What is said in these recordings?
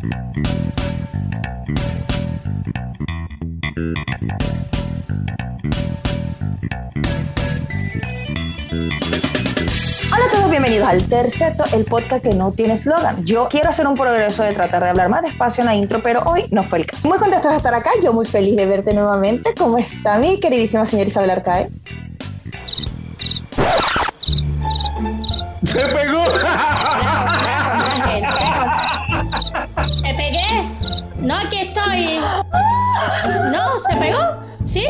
Hola a todos, bienvenidos al Terceto, el podcast que no tiene eslogan. Yo quiero hacer un progreso de tratar de hablar más despacio en la intro, pero hoy no fue el caso. Muy contento de estar acá, yo muy feliz de verte nuevamente. ¿Cómo está mi queridísima señora Isabel Arcae? ¡Se pegó! No, aquí estoy. ¿No? ¿Se pegó? ¿Sí?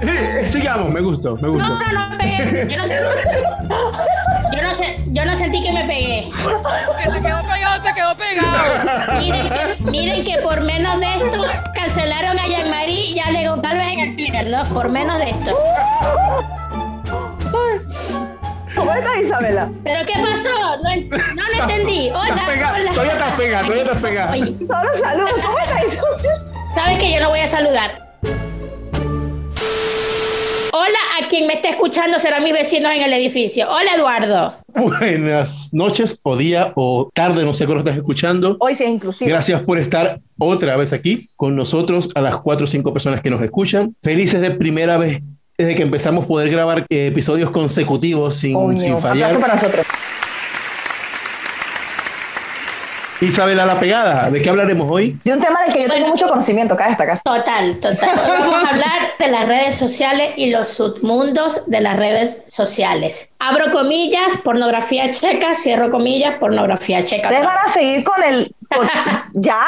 Eh, Sigamos, me gustó, me gustó. No, no, no me pegué. Yo no, yo no, sé, yo no sentí que me pegué. Que se quedó pegado, se quedó pegado. Miren que, miren que por menos de esto cancelaron a Jean-Marie y a Lego Calves en el Twitter, ¿no? Por menos de esto. ¿Cómo estás, Isabela? ¿Pero qué pasó? No, no lo entendí. Hola, Estás pegada, hola. todavía estás pegada, todavía estás pegada. Solo saludos, ¿cómo estás, Isabel? ¿Sabes que yo no voy a saludar? Hola a quien me esté escuchando serán mis vecinos en el edificio. Hola Eduardo. Buenas noches, o día, o tarde, no sé cuándo estás escuchando. Hoy sí inclusive. Gracias por estar otra vez aquí con nosotros, a las cuatro o cinco personas que nos escuchan. Felices de primera vez desde que empezamos a poder grabar eh, episodios consecutivos sin, Coño, sin fallar. para nosotros. Isabela La Pegada, ¿de qué hablaremos hoy? De un tema del que yo tengo mucho conocimiento, cabe destacar. Total, total. Hoy vamos a hablar de las redes sociales y los submundos de las redes sociales. Abro comillas, pornografía checa, cierro comillas, pornografía checa. Ustedes van a seguir con el... con- ya,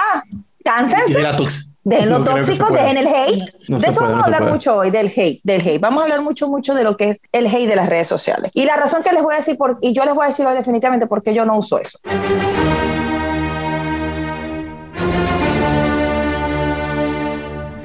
cánsense. de la tox. Dejen lo No tóxico, dejen el hate. No de eso puede, vamos no a hablar mucho hoy, del hate, del hate. Vamos a hablar mucho, mucho de lo que es el hate de las redes sociales. Y la razón que les voy a decir, por, y yo les voy a decir hoy definitivamente porque yo no uso eso.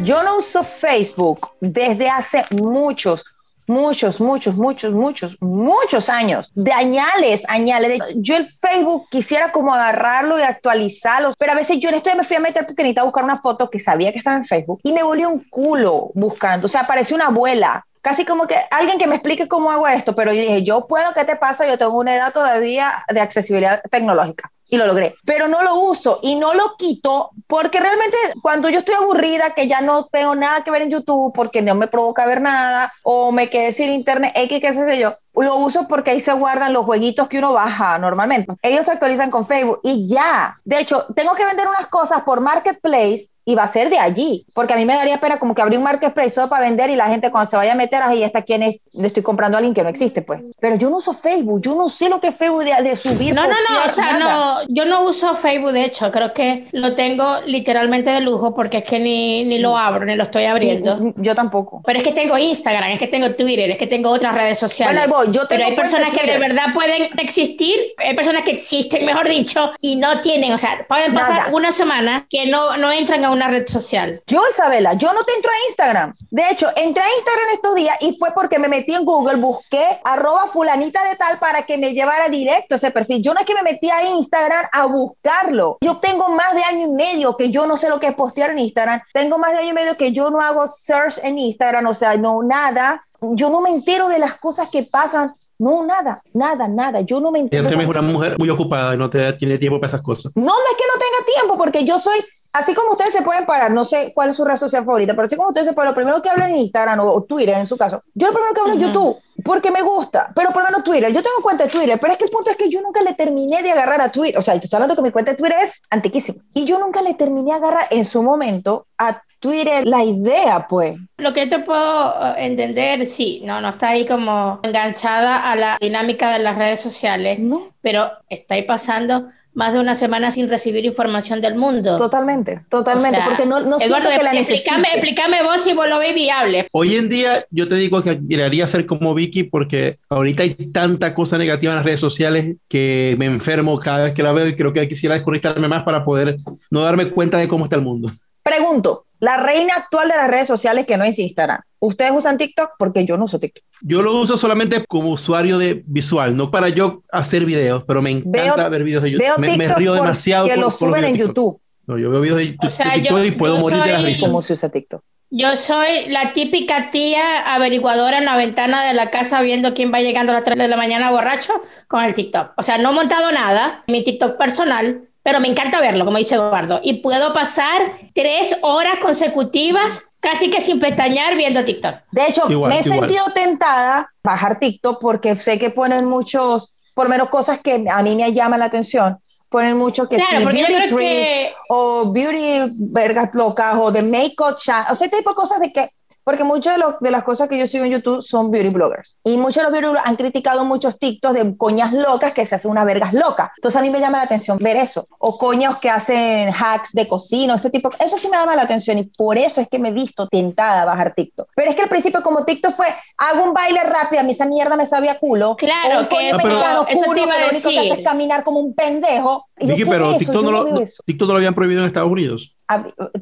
Yo no uso Facebook desde hace muchos, muchos, muchos, muchos, muchos, muchos años. De añales, añales. Yo el Facebook quisiera como agarrarlo y actualizarlo, pero a veces yo en esto ya me fui a meter porque necesitaba buscar una foto que sabía que estaba en Facebook y me volvió un culo buscando. O sea, parecía una abuela. Casi como que alguien que me explique cómo hago esto, pero yo dije, yo puedo, ¿qué te pasa? Yo tengo una edad todavía de accesibilidad tecnológica y lo logré, pero no lo uso y no lo quito porque realmente cuando yo estoy aburrida, que ya no tengo nada que ver en YouTube porque no me provoca ver nada o me quedé sin internet, X, qué sé yo, lo uso porque ahí se guardan los jueguitos que uno baja normalmente. Ellos se actualizan con Facebook y ya. De hecho, tengo que vender unas cosas por Marketplace y va a ser de allí, porque a mí me daría pena como que abrir un marketplace solo para vender y la gente cuando se vaya a meter, ahí está quien es, le estoy comprando a alguien que no existe, pues. Pero yo no uso Facebook, yo no sé lo que es Facebook de, de subir. No, no, no, o sea, nada. no, yo no uso Facebook, de hecho, creo que lo tengo literalmente de lujo porque es que ni, ni lo abro, ni lo estoy abriendo. Y- y- Yo tampoco. Pero es que tengo Instagram, es que tengo Twitter, es que tengo otras redes sociales. Bueno, yo Pero hay personas que de verdad pueden existir, hay personas que existen, mejor dicho, y no tienen, o sea, pueden pasar Nada. una semana que no, no entran a una red social. Yo, Isabela, yo no te entro a Instagram. De hecho, entré a Instagram estos días y fue porque me metí en Google, busqué arroba fulanita de tal para que me llevara directo ese perfil. Yo no es que me metí a Instagram a buscarlo. Yo tengo más de año y medio que yo no sé lo que es postear en Instagram. Tengo más de año y medio que yo no hago search en Instagram, o sea, no nada. Yo no me entero de las cosas que pasan. No, nada, nada, nada. Yo no me entero. Ella es una mujer muy ocupada y no te tiene tiempo para esas cosas. No, no es que no tenga tiempo, porque yo soy, así como ustedes se pueden parar, no sé cuál es su red social favorita, pero así como ustedes se pueden, lo primero que hablo en Instagram o, o Twitter en su caso, yo lo primero que hablo en Ujú. YouTube, porque me gusta, pero por lo menos Twitter, yo tengo cuenta de Twitter, pero es que el punto es que yo nunca le terminé de agarrar a Twitter, o sea, estoy hablando que mi cuenta de Twitter es antiquísima, y yo nunca le terminé de agarrar en su momento a Twitter la idea, pues. Lo que yo te puedo eh, entender, sí, no, no está ahí como enganchada a la dinámica de las redes sociales, No, pero está ahí pasando más de una semana sin recibir información del mundo. totalmente, totalmente, O sea, porque no, no Eduardo, siento que la explícame, explícame vos si vos lo ves viable. Hoy en día yo te digo que quería ser como Vicky porque ahorita hay tanta cosa negativa en las redes sociales que me enfermo cada vez que la veo y creo que quisiera desconectarme más para poder no darme cuenta de cómo está el mundo. Pregunto, la reina actual de las redes sociales que no es Instagram, ¿ustedes usan TikTok? Porque yo no uso TikTok. Yo lo uso solamente como usuario de visual, no para yo hacer videos, pero me encanta Veo- ver videos de YouTube. Veo Me, me TikTok río porque demasiado. por- lo suben videos en. YouTube. No, yo veo videos de YouTube, O sea, de TikTok yo- y puedo morir de la soy- risa. ¿Cómo se usa TikTok? Yo soy la típica tía averiguadora en la ventana de la casa viendo quién va llegando a las 3 de la mañana borracho con el TikTok. O sea, no he montado nada, mi TikTok personal, pero me encanta verlo, como dice Eduardo. Y puedo pasar tres horas consecutivas casi que sin pestañear viendo TikTok. De hecho, Igual, me he igual. sentido tentada bajar TikTok porque sé que ponen muchos, por lo menos cosas que a mí me llaman la atención. Ponen mucho que Claro, sí, porque beauty tricks que- o beauty vergas locas o de make-up chat, o sea, este tipo de cosas de que, porque muchas de, los- de las cosas que yo sigo en YouTube son beauty bloggers y muchos de los beauty bloggers han criticado muchos TikToks de coñas locas que se hacen unas vergas locas. Entonces a mí me llama la atención ver eso o coños que hacen hacks de cocina, ese tipo, eso sí me llama la atención y por eso es que me he visto tentada a bajar TikTok. Pero es que al principio como TikTok fue, hago un baile rápido, a mí esa mierda me sabía culo. Claro, o un que coño eso- mexicano eso te iba a que lo único que hace es caminar como un pendejo. Vicky, ¿qué pero es? TikTok no, lo, no-. TikTok no lo habían prohibido en Estados Unidos.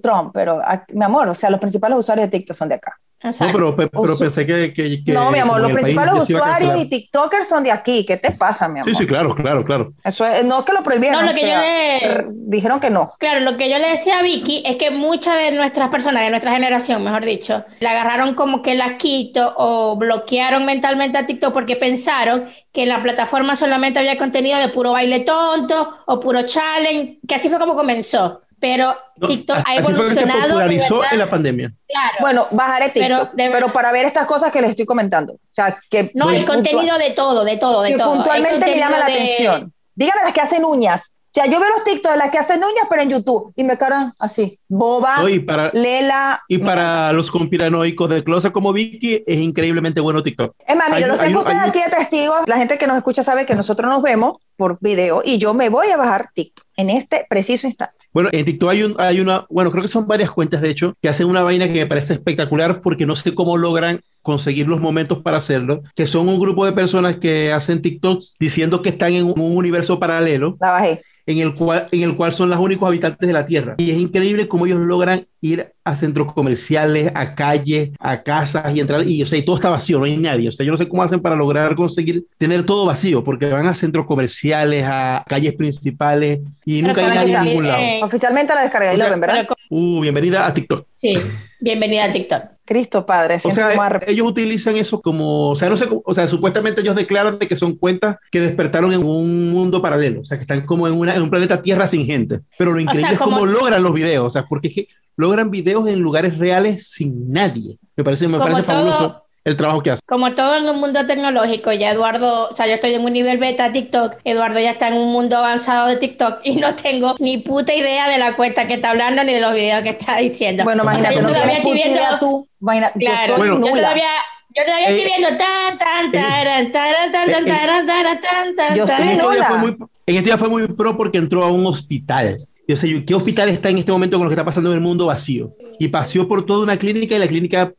Trump, pero mi amor, o sea, los principales usuarios de TikTok son de acá. No, pero, pe- pero pensé que, que- que no, mi amor, los principales usuarios y TikTokers son de aquí. ¿Qué te pasa, mi amor? Sí, sí, claro, claro, claro. Eso es, no es que lo prohibieron. No, lo que yo le- dijeron que no. Claro, lo que yo le decía a Vicky es que muchas de nuestras personas, de nuestra generación, mejor dicho, la agarraron como que la quito o bloquearon mentalmente a TikTok porque pensaron que en la plataforma solamente había contenido de puro baile tonto o puro challenge, que así fue como comenzó. Pero No, TikTok así ha fue que se evolucionado. de popularizó en la pandemia. Claro. Bueno, bajaré Pero TikTok, de pero, verdad- para ver estas cosas que les estoy comentando. O sea, que, no, hay puntual- contenido de todo, de todo, de que todo. Puntualmente me llama la de- atención. Dígame las que hacen uñas. O sea, yo veo los TikToks de las que hacen uñas, pero en YouTube. Y me quedan así. Boba, No, y para, Lela. y para los conspiranoicos de closet como Vicky, es increíblemente bueno TikTok. Es más, mira, los tengo ustedes hay aquí de testigos. La gente que nos escucha sabe que nosotros nos vemos por video y yo me voy a bajar TikTok en este preciso instante. Bueno, en TikTok hay, un, hay una, bueno, creo que son varias cuentas, de hecho, que hacen una vaina que me parece espectacular porque no sé cómo logran conseguir los momentos para hacerlo, que son un grupo de personas que hacen TikToks diciendo que están en un, un universo paralelo La bajé. en el, cual, en el cual son los únicos habitantes de la Tierra. Y es increíble cómo ellos logran ir a centros comerciales, a calles, a casas y entrar, y, o sea, y todo está vacío, no hay nadie. O sea, yo no sé cómo hacen para lograr conseguir tener todo vacío, porque van a centros comerciales, a calles principales y Pero nunca hay nadie en ningún lado. eh, Oficialmente la descargué, O y la ven, ¿verdad? Uh, bienvenida a TikTok. sí, bienvenida a TikTok. Cristo Padre, O sea, como arrep- ellos utilizan eso como, o sea, no sé, cómo- o sea, supuestamente ellos declaran de que son cuentas que despertaron en un mundo paralelo, o sea, que están como en, una, en un planeta Tierra sin gente. Pero lo increíble sea, es cómo logran los videos, o sea, porque es que logran videos en lugares reales sin nadie. Me parece, me Como parece todo- fabuloso el trabajo que hacen. Como todo en un mundo tecnológico, ya Eduardo, o sea, yo estoy en un nivel beta de TikTok, Eduardo ya está en un mundo avanzado de TikTok y no tengo ni puta idea de la cuenta que está hablando ni de los videos que está diciendo. Bueno, O sea, imagínate, yo no todavía estoy viendo- idea tú. Yo Claro, estoy Bueno. yo todavía, yo todavía Eh, estoy viendo tan, tan, taran, taran, tan, tan, eh, taran, taran, tan, tan, yo estoy tan. En en este, día fue muy, en este día fue muy pro porque entró a un hospital. Yo sé, yo, ¿qué hospital está en este momento con lo que está pasando en el mundo vacío? Y paseó por toda una clínica y la clínica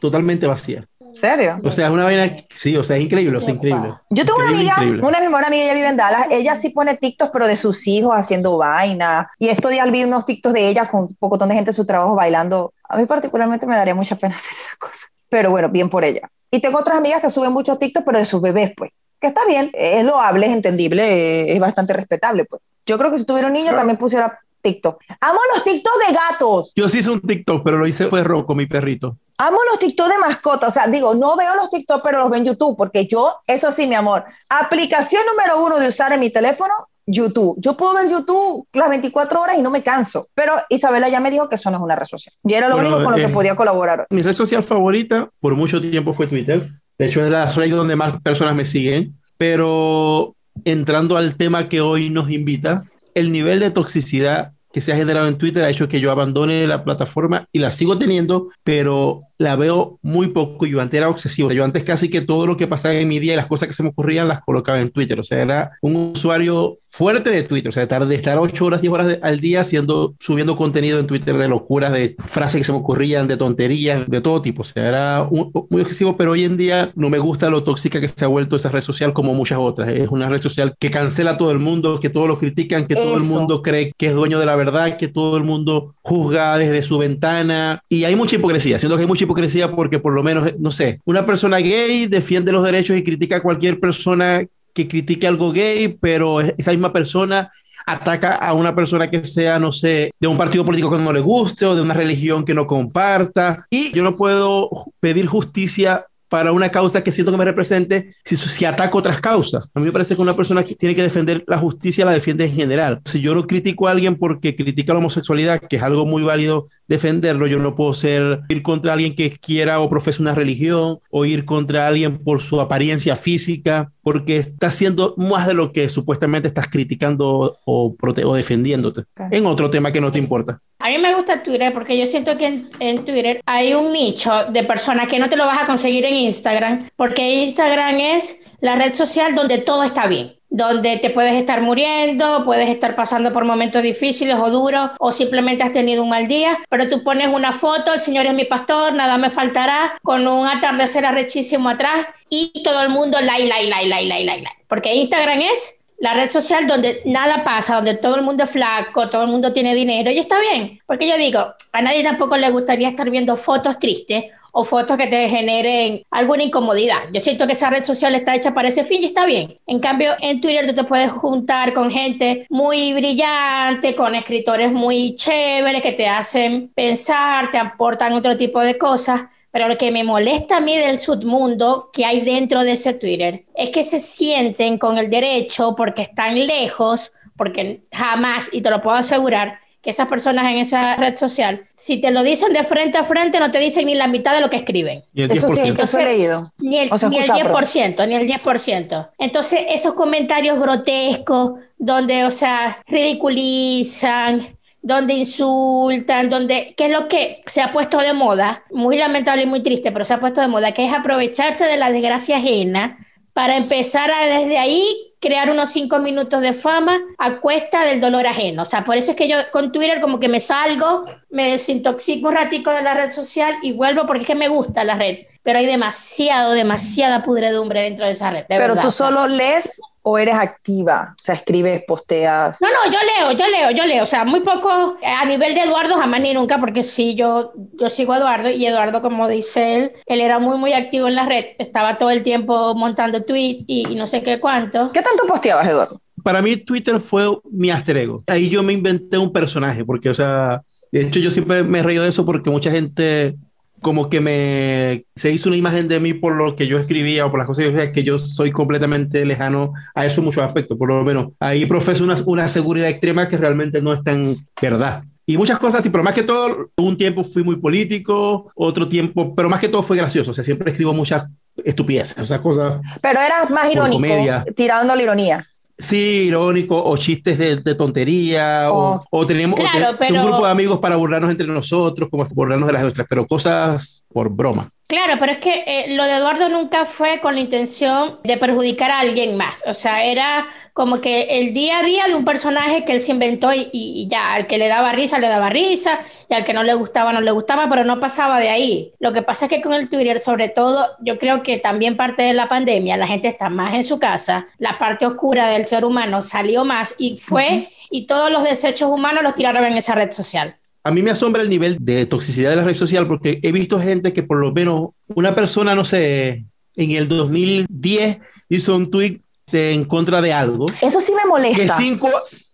totalmente vacía. ¿En serio? O sea, es una vaina, sí, o sea, es increíble, o sea, increíble. Yo tengo una amiga, increíble. una de mis mejores amigas, ella vive en Dallas, ella sí pone TikToks, pero de sus hijos haciendo vaina. Y estos días vi unos TikToks de ella con un poco de gente en su trabajo bailando. A mí particularmente me daría mucha pena hacer esas cosas. Pero bueno, bien por ella. Y tengo otras amigas que suben muchos TikToks, pero de sus bebés, pues. Que está bien, es loable, es entendible, es bastante respetable, pues. Yo creo que si tuviera un niño también pusiera TikTok. Amo los TikToks de gatos. Yo sí hice un TikTok, pero lo hice fue Rocco, mi perrito. Amo los TikTok de mascota, o sea, digo, no veo los TikTok, pero los veo en YouTube, porque yo, eso sí, mi amor, aplicación número uno de usar en mi teléfono, YouTube. Yo puedo ver YouTube las 24 horas y no me canso, pero Isabela ya me dijo que eso no es una red social. Y era lo Bueno, único con lo eh, que podía colaborar. Mi red social favorita por mucho tiempo fue Twitter. De hecho, es la red donde más personas me siguen. Pero entrando al tema que hoy nos invita, el nivel de toxicidad que se ha generado en Twitter ha hecho que yo abandone la plataforma y la sigo teniendo, pero la veo muy poco. Yo antes era obsesivo. Yo antes casi que todo lo que pasaba en mi día y las cosas que se me ocurrían las colocaba en Twitter. O sea, era un usuario fuerte de Twitter. O sea, de estar 8 horas, 10 horas de- al día haciendo, subiendo contenido en Twitter de locuras, de frases que se me ocurrían, de tonterías, de todo tipo. O sea, era un- muy obsesivo, pero hoy en día no me gusta lo tóxica que se ha vuelto esa red social como muchas otras. Es una red social que cancela a todo el mundo, que todos lo critican, que todo el Eso. mundo cree que es dueño de la verdad, que todo el mundo juzga desde su ventana. Y hay mucha hipocresía. Siento que hay mucha hipocresía porque por lo menos, no sé, una persona gay defiende los derechos y critica a cualquier persona que critique algo gay, pero esa misma persona ataca a una persona que sea, no sé, de un partido político que no le guste o de una religión que no comparta. Y yo no puedo pedir justicia para una causa que siento que me represente si, si ataco otras causas. A mí me parece que una persona que tiene que defender la justicia la defiende en general. Si yo no critico a alguien porque critica la homosexualidad, que es algo muy válido defenderlo, yo no puedo ser ir contra alguien que quiera o profese una religión o ir contra alguien por su apariencia física, porque está haciendo más de lo que supuestamente estás criticando o, o defendiéndote. En otro tema que no te importa. A mí me gusta Twitter porque yo siento que en, en, Twitter hay un nicho de personas que no te lo vas a conseguir en Instagram, porque Instagram es la red social donde todo está bien, donde te puedes estar muriendo, puedes estar pasando por momentos difíciles o duros, o simplemente has tenido un mal día, pero tú pones una foto, el Señor es mi pastor, nada me faltará, con un atardecer arrechísimo atrás y todo el mundo like, like, like, like, like, like, like. Porque Instagram es la red social donde nada pasa, donde todo el mundo es flaco, todo el mundo tiene dinero y está bien. Porque yo digo, a nadie tampoco le gustaría estar viendo fotos tristes o fotos que te generen alguna incomodidad. Yo siento que esa red social está hecha para ese fin y está bien. En cambio, en Twitter tú te puedes juntar con gente muy brillante, con escritores muy chéveres que te hacen pensar, te aportan otro tipo de cosas pero lo que me molesta a mí del submundo que hay dentro de ese Twitter es que se sienten con el derecho porque están lejos, porque jamás, y te lo puedo asegurar, que esas personas en esa red social, si te lo dicen de frente a frente, no te dicen ni la mitad de lo que escriben. Y el Eso sí, 10%. eso he leído. Ni el, O sea, ni el escucha, 10%, ni el 10%. Entonces, esos comentarios grotescos, donde, o sea, ridiculizan, donde insultan, donde, ¿qué es lo que se ha puesto de moda? Muy lamentable y muy triste, pero se ha puesto de moda, que es aprovecharse de la desgracia ajena para empezar a desde ahí crear unos cinco minutos de fama a cuesta del dolor ajeno. O sea, por eso es que yo con Twitter como que me salgo, me desintoxico un ratico de la red social y vuelvo porque es que me gusta la red. Pero hay demasiado, demasiada pudredumbre dentro de esa red. de Pero verdad. tú solo lees o eres activa, o sea, escribes, posteas. No, no, yo leo, yo leo, yo leo. O sea, muy poco eh, a nivel de Eduardo, jamás ni nunca, porque sí, yo, yo sigo a Eduardo y Eduardo, como dice él, él era muy, muy activo en la red. Estaba todo el tiempo montando tweets y, y no sé qué cuánto. ¿Qué tanto posteabas, Eduardo? Para mí Twitter fue mi alter ego. Ahí yo me inventé un personaje, porque, o sea, de hecho yo siempre me he reído de eso porque mucha gente como que me se hizo una imagen de mí por lo que yo escribía o por las cosas que yo hacía, que yo soy completamente lejano a eso en muchos aspectos, por lo menos. Ahí profeso una, una seguridad extrema que realmente no es tan verdad. Y muchas cosas así, pero más que todo, un tiempo fui muy político, otro tiempo, pero más que todo fue gracioso. O sea, siempre escribo muchas estupideces, o sea, cosas Pero eras más irónico, tirando la ironía. Sí, irónico, o chistes de, de tontería, o, Oh. o tenemos o Claro, te- pero- un grupo de amigos para burlarnos entre nosotros, como burlarnos de las nuestras, pero cosas por broma. Claro, pero es que eh, lo de Eduardo nunca fue con la intención de perjudicar a alguien más. O sea, era como que el día a día de un personaje que él se inventó y, ya, al que le daba risa, le daba risa, y al que no le gustaba, no le gustaba, pero no pasaba de ahí. Lo que pasa es que con el Twitter, sobre todo, yo creo que también parte de la pandemia, la gente está más en su casa, la parte oscura del ser humano salió más y fue, y todos los desechos humanos los tiraron en esa red social. A mí me asombra el nivel de toxicidad de la red social porque he visto gente que por lo menos una persona, no sé, en el 2010 hizo un tweet de- en contra de algo Eso sí me que molesta. cinco,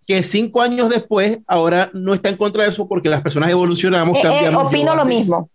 que cinco años después ahora no está en contra de eso porque las personas evolucionamos, Eh, eh, opino lo mismo.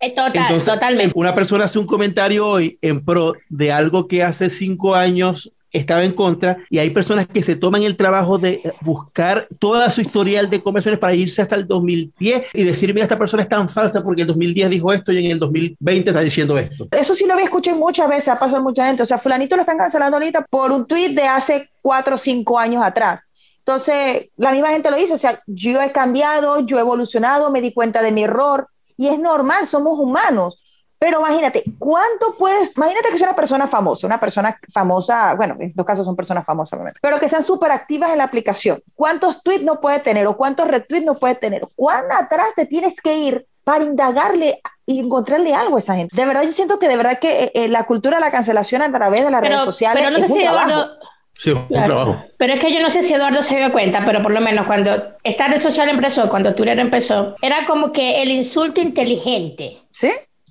Eh, Total, Entonces, totalmente. Una persona hace un comentario hoy en pro de algo que hace cinco años estaba en contra y hay personas que se toman el trabajo de buscar toda su historial de conversaciones para irse hasta el 2010 y decir, mira, esta persona es tan falsa porque el 2010 dijo esto y en el 2020 está diciendo esto. Eso sí lo había escuchado muchas veces, ha pasado mucha gente. O sea, fulanito lo están cancelando ahorita por un tweet de hace cuatro o cinco años atrás. Entonces, la misma gente lo dice, o sea, yo he cambiado, yo he evolucionado, me di cuenta de mi error y es normal, somos humanos. Pero imagínate, ¿cuánto puedes? Imagínate que es una persona famosa, una persona famosa, bueno, en estos casos son personas famosas, pero que sean súper activas en la aplicación. ¿Cuántos tweets no puede tener o cuántos retweets no puede tener? ¿Cuán atrás te tienes que ir para indagarle y encontrarle algo a esa gente? De verdad, yo siento que de verdad que eh, eh, la cultura de la cancelación a través de las redes Pero, sociales pero no sé es un si trabajo. Eduardo, Sí, un Claro. trabajo. Pero es que yo no sé si Eduardo se dio cuenta, pero por lo menos cuando esta red social empezó, cuando Twitter empezó, era como que el insulto inteligente. ¿Sí?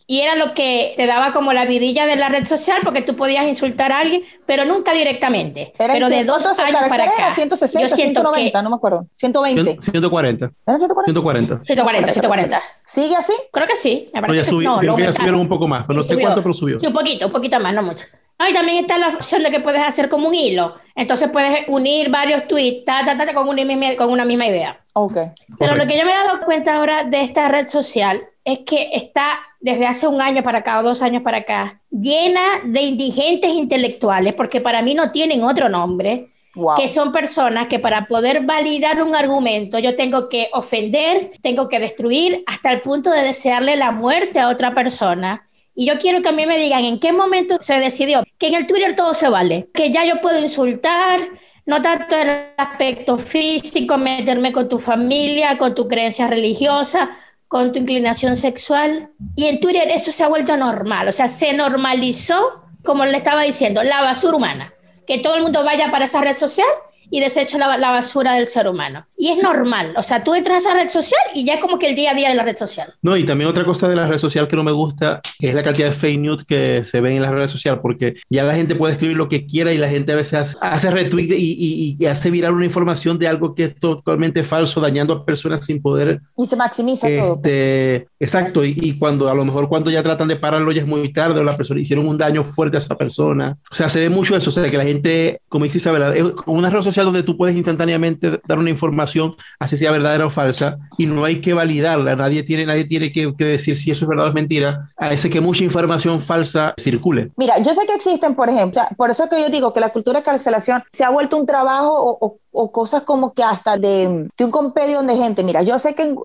Y era lo que te daba como la vidilla de la red social porque tú podías insultar a alguien, pero nunca directamente. Era pero de dos ¿cuántos años para acá. era? 160, yo siento 190, no me acuerdo. 120. 140. ¿Era 140? 140. que 140, 140. ¿Sigue así? Creo que sí. Me No, parece ya subió, no, creo que ya subieron un poco más, pero no sé subió. cuánto, pero subió. Sí, un poquito, un poquito más, no mucho. No, y también está la opción de que puedes hacer como un hilo. Entonces puedes unir varios tweets ta, ta, ta, ta, con, una misma, con una misma idea. Ok. Pero Correcto. lo que yo me he dado cuenta ahora de esta red social es que está desde hace un año para acá o dos años para acá llena de indigentes intelectuales, porque para mí no tienen otro nombre, Wow. que son personas que para poder validar un argumento yo tengo que ofender, tengo que destruir hasta el punto de desearle la muerte a otra persona. Y yo quiero que a mí me digan en qué momento se decidió que en el Twitter todo se vale, que ya yo puedo insultar, no tanto el aspecto físico, meterme con tu familia, con tu creencia religiosa, con tu inclinación sexual. Y en Twitter eso se ha vuelto normal, o sea, se normalizó, como le estaba diciendo, la basura humana. Que todo el mundo vaya para esa red social y deseche la, la basura del ser humano. Y es normal, o sea, tú entras a esa red social y ya es como que el día a día de la red social. No, y también otra cosa de la red social que no me gusta es la cantidad de fake news que se ven en las redes sociales, porque ya la gente puede escribir lo que quiera y la gente a veces hace, hace retweet y, y- y hace viral una información de algo que es totalmente falso, dañando a personas sin poder. Y se maximiza todo. Este, exacto, y, y cuando a lo mejor cuando ya tratan de pararlo ya es muy tarde o la persona hicieron un daño fuerte a esa persona. O sea, se ve mucho eso, o sea, que la gente, como dice Isabela, es una red social donde tú puedes instantáneamente dar una información, así sea verdadera o falsa, y no hay que validarla, nadie tiene, nadie tiene que, que decir si eso es verdad o es mentira, a ese que mucha información falsa circule. Mira, yo sé que existen, por ejemplo, o sea, por eso que yo digo que la cultura de cancelación se ha vuelto un trabajo o, o- o cosas como que hasta de, de un compendio de gente. Mira, yo sé que,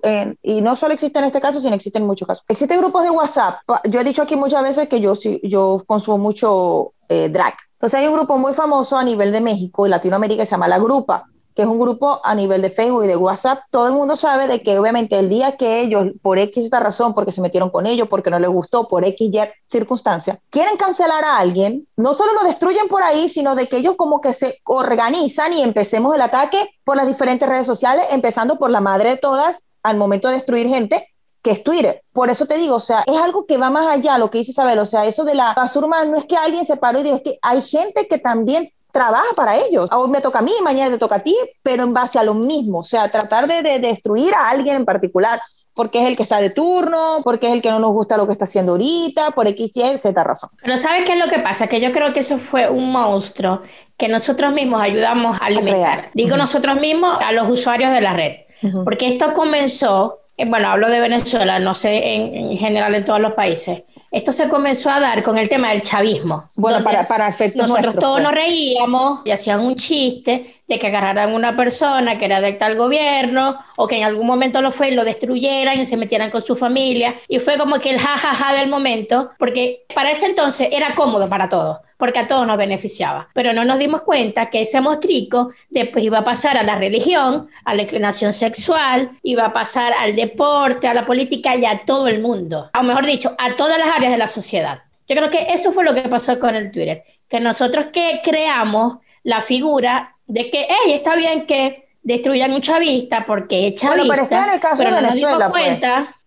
y no solo existe en este caso, sino existen en muchos casos. Existen grupos de WhatsApp. Yo he dicho aquí muchas veces que yo, sí- yo consumo mucho eh, drag. Entonces hay un grupo muy famoso a nivel de México y Latinoamérica que se llama La Grupa que es un grupo a nivel de Facebook y de WhatsApp, todo el mundo sabe de que obviamente el día que ellos, por X esta razón, porque se metieron con ellos, porque no les gustó, por X y circunstancia, quieren cancelar a alguien, no solo lo destruyen por ahí, sino de que ellos como que se organizan y empecemos el ataque por las diferentes redes sociales, empezando por la madre de todas, al momento de destruir gente, que es Twitter. Por eso te digo, o sea, es algo que va más allá, lo que dice Isabel, o sea, eso de la basura humana no es que alguien se paró y dijo, es que hay gente que también trabaja para ellos. Hoy me toca a mí, mañana te toca a ti, pero en base a lo mismo, o sea, tratar de, de destruir a alguien en particular, porque es el que está de turno, porque es el que no nos gusta lo que está haciendo ahorita, por X, Y, Z razón. Pero ¿sabes qué es lo que pasa? Que yo creo que eso fue un monstruo que nosotros mismos ayudamos a alimentar. Digo nosotros mismos, a los usuarios de la red. Porque esto comenzó, bueno, hablo de Venezuela, no sé en, en general en todos los países. Esto se comenzó a dar con el tema del chavismo. Bueno, para, para efectos nosotros nuestros. todos pues. nos reíamos y hacían un chiste de que agarraran una persona que era de tal gobierno o que en algún momento lo fue y lo destruyeran y se metieran con su familia. Y fue como que el jajaja del momento, porque para ese entonces era cómodo para todos, porque a todos nos beneficiaba. Pero no nos dimos cuenta que ese mostrico después iba a pasar a la religión, a la inclinación sexual, iba a pasar al deporte, a la política y a todo el mundo. O mejor dicho, a todas las áreas de la sociedad. Yo creo que eso fue lo que pasó con el Twitter, que nosotros que creamos la figura de que, hey, está bien que destruyan un chavista porque es Bueno, chavista, pero está en el caso de no nos Venezuela, pues.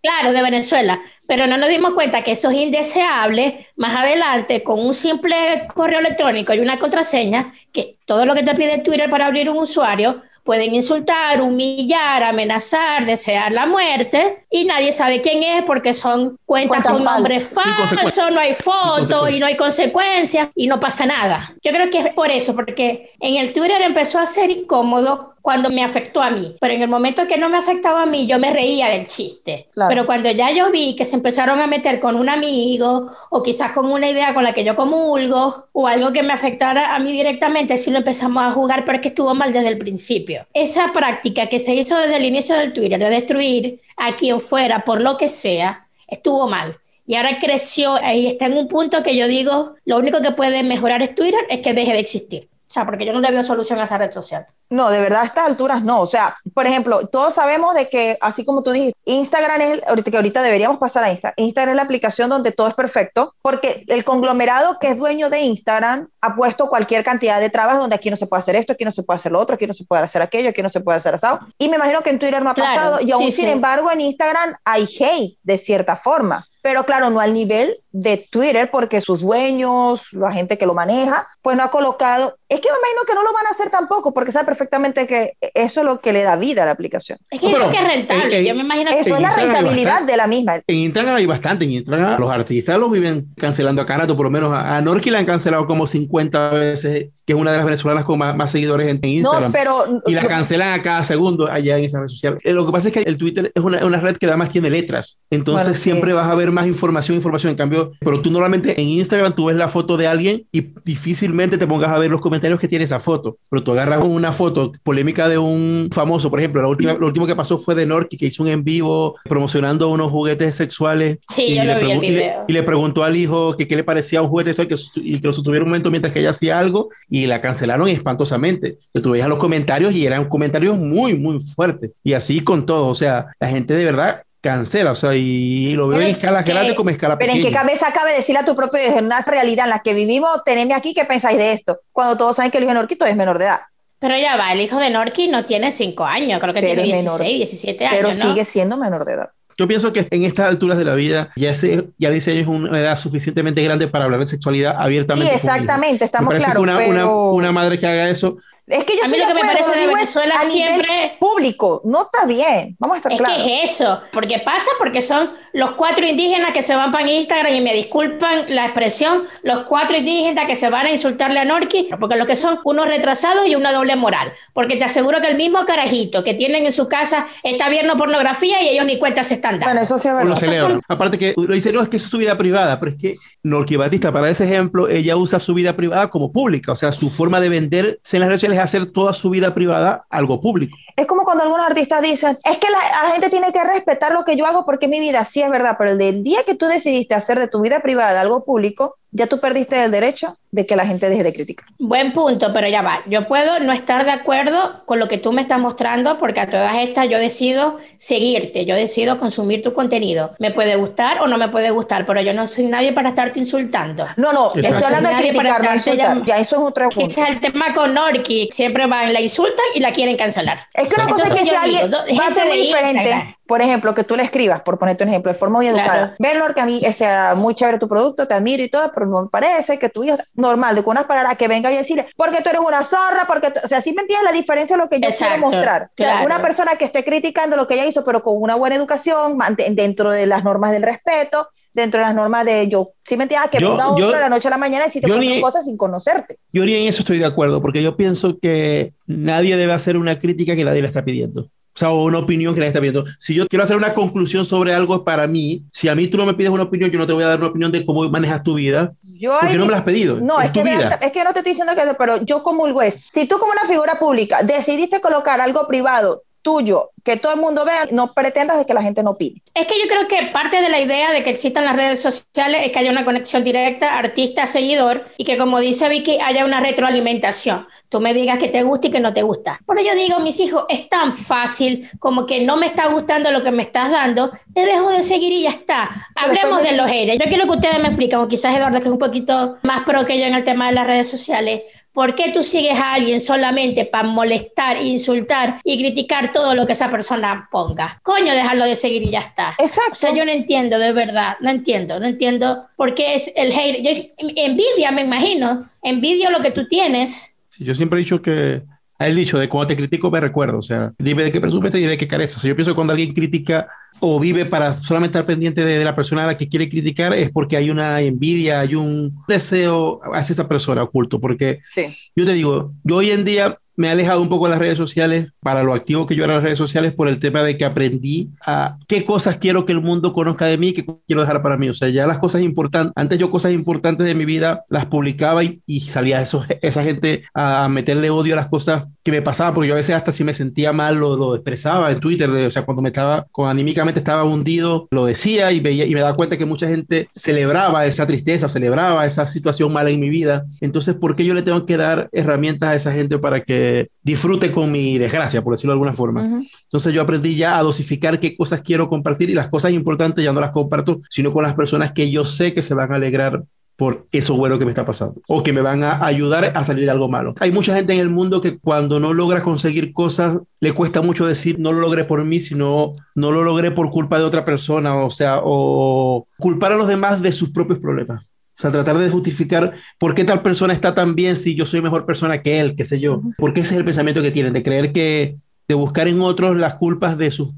claro, de Venezuela, pero no nos dimos cuenta que eso es indeseable más adelante con un simple correo electrónico y una contraseña, que todo lo que te pide Twitter para abrir un usuario, pueden insultar, humillar, amenazar, desear la muerte y nadie sabe quién es porque son cuentas con nombre Sin consecuencias. falso, no hay foto consecuencias. y no hay consecuencias y no pasa nada. Yo creo que es por eso, porque en el Twitter empezó a ser incómodo cuando me afectó a mí, pero en el momento que no me afectaba a mí, yo me reía del chiste. Claro. Pero cuando ya yo vi que se empezaron a meter con un amigo o quizás con una idea con la que yo comulgo o algo que me afectara a mí directamente, sí lo empezamos a jugar, pero es que estuvo mal desde el principio. Esa práctica que se hizo desde el inicio del Twitter de destruir a quien fuera por lo que sea, estuvo mal. Y ahora creció y está en un punto que yo digo, lo único que puede mejorar es Twitter es que deje de existir. O sea, porque yo no le veo solución a esa red social. No, de verdad a estas alturas no. O sea, por ejemplo, todos sabemos de que, así como tú dijiste, Instagram es, ahorita que ahorita deberíamos pasar a Instagram. Instagram es la aplicación donde todo es perfecto, porque el conglomerado que es dueño de Instagram ha puesto cualquier cantidad de trabas donde aquí no se puede hacer esto, aquí no se puede hacer lo otro, aquí no se puede hacer aquello, aquí no se puede hacer asado. Y me imagino que en Twitter no ha Claro, pasado, y aún sí, sin sí. embargo en Instagram hay hate de cierta forma. pero claro, no al nivel de Twitter, porque sus dueños, la gente que lo maneja, pues no ha colocado. Es que me imagino que no lo van a hacer tampoco, porque sabe perfectamente que eso es lo que le da vida a la aplicación. Es que, es, que es rentable. Yo me imagino que eso es la rentabilidad de la misma. En Instagram hay bastante. En Instagram los artistas los viven cancelando a Canato, por lo menos a, a Norki la han cancelado como 50 veces que es una de las venezolanas con más, seguidores en, Instagram. No, pero, y la cancelan a cada segundo allá en esa red social. Eh, lo que pasa es que el Twitter es una, una red que además tiene letras. Entonces siempre vas a ver más información, información. En cambio, pero tú normalmente en Instagram tú ves la foto de alguien y difícilmente te pongas a ver los comentarios que tiene esa foto. Pero tú agarras una foto polémica de un famoso, por ejemplo, la última, lo último que pasó fue de Norki, que hizo un en vivo promocionando unos juguetes sexuales. Sí, y, yo le lo vi el video. y le preguntó al hijo que qué le parecía un juguete y que, y que lo sostuviera un momento mientras que ella hacía algo y la cancelaron espantosamente. Tú veías los comentarios y eran comentarios muy, muy fuertes. Y así con todo. O sea, la gente de verdad cancela, o sea, y, lo veo en escala grande como escala pero pequeña. en qué cabeza cabe decirle a tu propio hijo, en una realidad en la que vivimos, teneme aquí, ¿qué pensáis de esto? Cuando todos saben que el hijo de Norquito es menor de edad. Pero ya va, el hijo de Norki no tiene 5 años, creo que Pero tiene es 16, menor. 17 años, Pero ¿no? sigue siendo menor de edad. Yo pienso que en estas alturas de la vida ya, ese, ya 16 años es una edad suficientemente grande para hablar de sexualidad abiertamente. Sí, exactamente, Me estamos claros, que una, pero- una, una madre que haga eso Es que yo A mí lo que me parece de Venezuela siempre- público, no está bien, vamos a estar Es claros. que es eso, porque pasa porque son los cuatro indígenas que se van para Instagram y me disculpan la expresión, los cuatro indígenas que se van a insultarle a Norki, porque lo que son unos retrasados y una doble moral, porque te aseguro que el mismo carajito que tienen en su casa está viendo pornografía y ellos ni cuenta se están dando. Bueno, eso sí es verdad. lo celebran. Aparte que lo dice, no, es que eso es su vida privada, pero es que Norqui Batista, para ese ejemplo, ella usa su vida privada como pública, o sea, su forma de venderse en las redes sociales es hacer toda su vida privada algo público. Es como cuando algunos artistas dicen, es que la, gente tiene que respetar lo que yo hago porque mi vida, sí es verdad, pero el día que tú decidiste hacer de tu vida privada algo público, ya tú perdiste el derecho de que la gente deje de criticar. Buen punto, pero ya va. Yo puedo no estar de acuerdo con lo que tú me estás mostrando porque a todas estas yo decido seguirte, yo decido consumir tu contenido. Me puede gustar o no me puede gustar, pero yo no soy nadie para estarte insultando. No, no, Exacto. estoy hablando de Nadie para criticar, no insultar. llam- Ya eso es otro punto. Ese es el tema con Norki. Siempre van, la insultan y la quieren cancelar. Es que una cosa es que si alguien digo, va a gente ser muy diferente, Instagram. Por ejemplo, que tú le escribas, por ponerte un ejemplo, de forma muy educada. Claro. Que a mí sea muy chévere tu producto, te admiro y todo, pero no me parece que tu hijo, normal, de con unas palabras que venga y decirle, porque tú eres una zorra, porque, tú-". o sea, sí me entiendes la diferencia de lo que yo Exacto, quiero mostrar. O sea, claro. una persona que esté criticando lo que ella hizo, pero con una buena educación, dentro de las normas del respeto, dentro de las normas de yo, sí me entiendes, que Yo- ponga otro yo- de la noche a la mañana y si te ni- cosas sin conocerte. Yo ni en eso estoy de acuerdo, porque yo pienso que nadie debe hacer una crítica que nadie le está pidiendo. O sea, una opinión que nadie está pidiendo. Si yo quiero hacer una conclusión sobre algo para mí, si a mí tú no me pides una opinión, yo no te voy a dar una opinión de cómo manejas tu vida, Yo porque no me la has pedido. No, es, es tu que, vida. es que no te estoy diciendo que, pero yo comulgo es, si tú como una figura pública decidiste colocar algo privado tuyo, que todo el mundo vea, no pretendas de que la gente no opine. Es que yo creo que parte de la idea de que existan las redes sociales es que haya una conexión directa artista-seguidor y que, como dice Vicky, haya una retroalimentación. Tú me digas que te gusta y que no te gusta. Por ello digo, mis hijos, es tan fácil como que no me está gustando lo que me estás dando, te dejo de seguir y ya está. Hablemos de me- los haters. Yo quiero que ustedes me expliquen, o quizás Eduardo, que es un poquito más pro que yo en el tema de las redes sociales. ¿Por qué tú sigues a alguien solamente para molestar, insultar y criticar todo lo que esa persona ponga? Coño, dejarlo de seguir y ya está. Exacto. O sea, yo no entiendo, de verdad, no entiendo, no entiendo por qué es el hate. Yo, envidia, me imagino, envidio lo que tú tienes. Sí, Yo siempre he dicho que, el dicho de cuando te critico me recuerdo, o sea, dime de qué presumes y de qué careces. O sea, yo pienso que cuando alguien critica o vive para solamente estar pendiente de, de la persona a la que quiere criticar es porque hay una envidia, hay un deseo hacia esa persona oculto, porque Sí. yo te digo, yo hoy en día me he alejado un poco de las redes sociales para lo activo que yo era en las redes sociales por el tema de que aprendí a qué cosas quiero que el mundo conozca de mí, qué quiero dejar para mí. O sea, ya las cosas importantes, antes yo cosas importantes de mi vida las publicaba y, y salía eso, esa gente a meterle odio a las cosas que me pasaban, porque yo a veces hasta si me sentía mal lo, lo expresaba en Twitter, de- o sea, cuando me estaba, cuando anímicamente estaba hundido, lo decía y, veía, y me daba cuenta que mucha gente celebraba esa tristeza, celebraba esa situación mala en mi vida. Entonces, ¿por qué yo le tengo que dar herramientas a esa gente para que disfrute con mi desgracia, por decirlo de alguna forma? Ujú. Entonces yo aprendí ya a dosificar qué cosas quiero compartir y las cosas importantes ya no las comparto, sino con las personas que yo sé que se van a alegrar por eso bueno que me está pasando o que me van a ayudar a salir de algo malo. Hay mucha gente en el mundo que cuando no logra conseguir cosas le cuesta mucho decir no lo logré por mí, sino no lo logré por culpa de otra persona, o sea, o culpar a los demás de sus propios problemas. O sea, tratar de justificar por qué tal persona está tan bien si yo soy mejor persona que él, qué sé yo. Porque ese es el pensamiento que tienen, de creer que, de buscar en otros las culpas de sus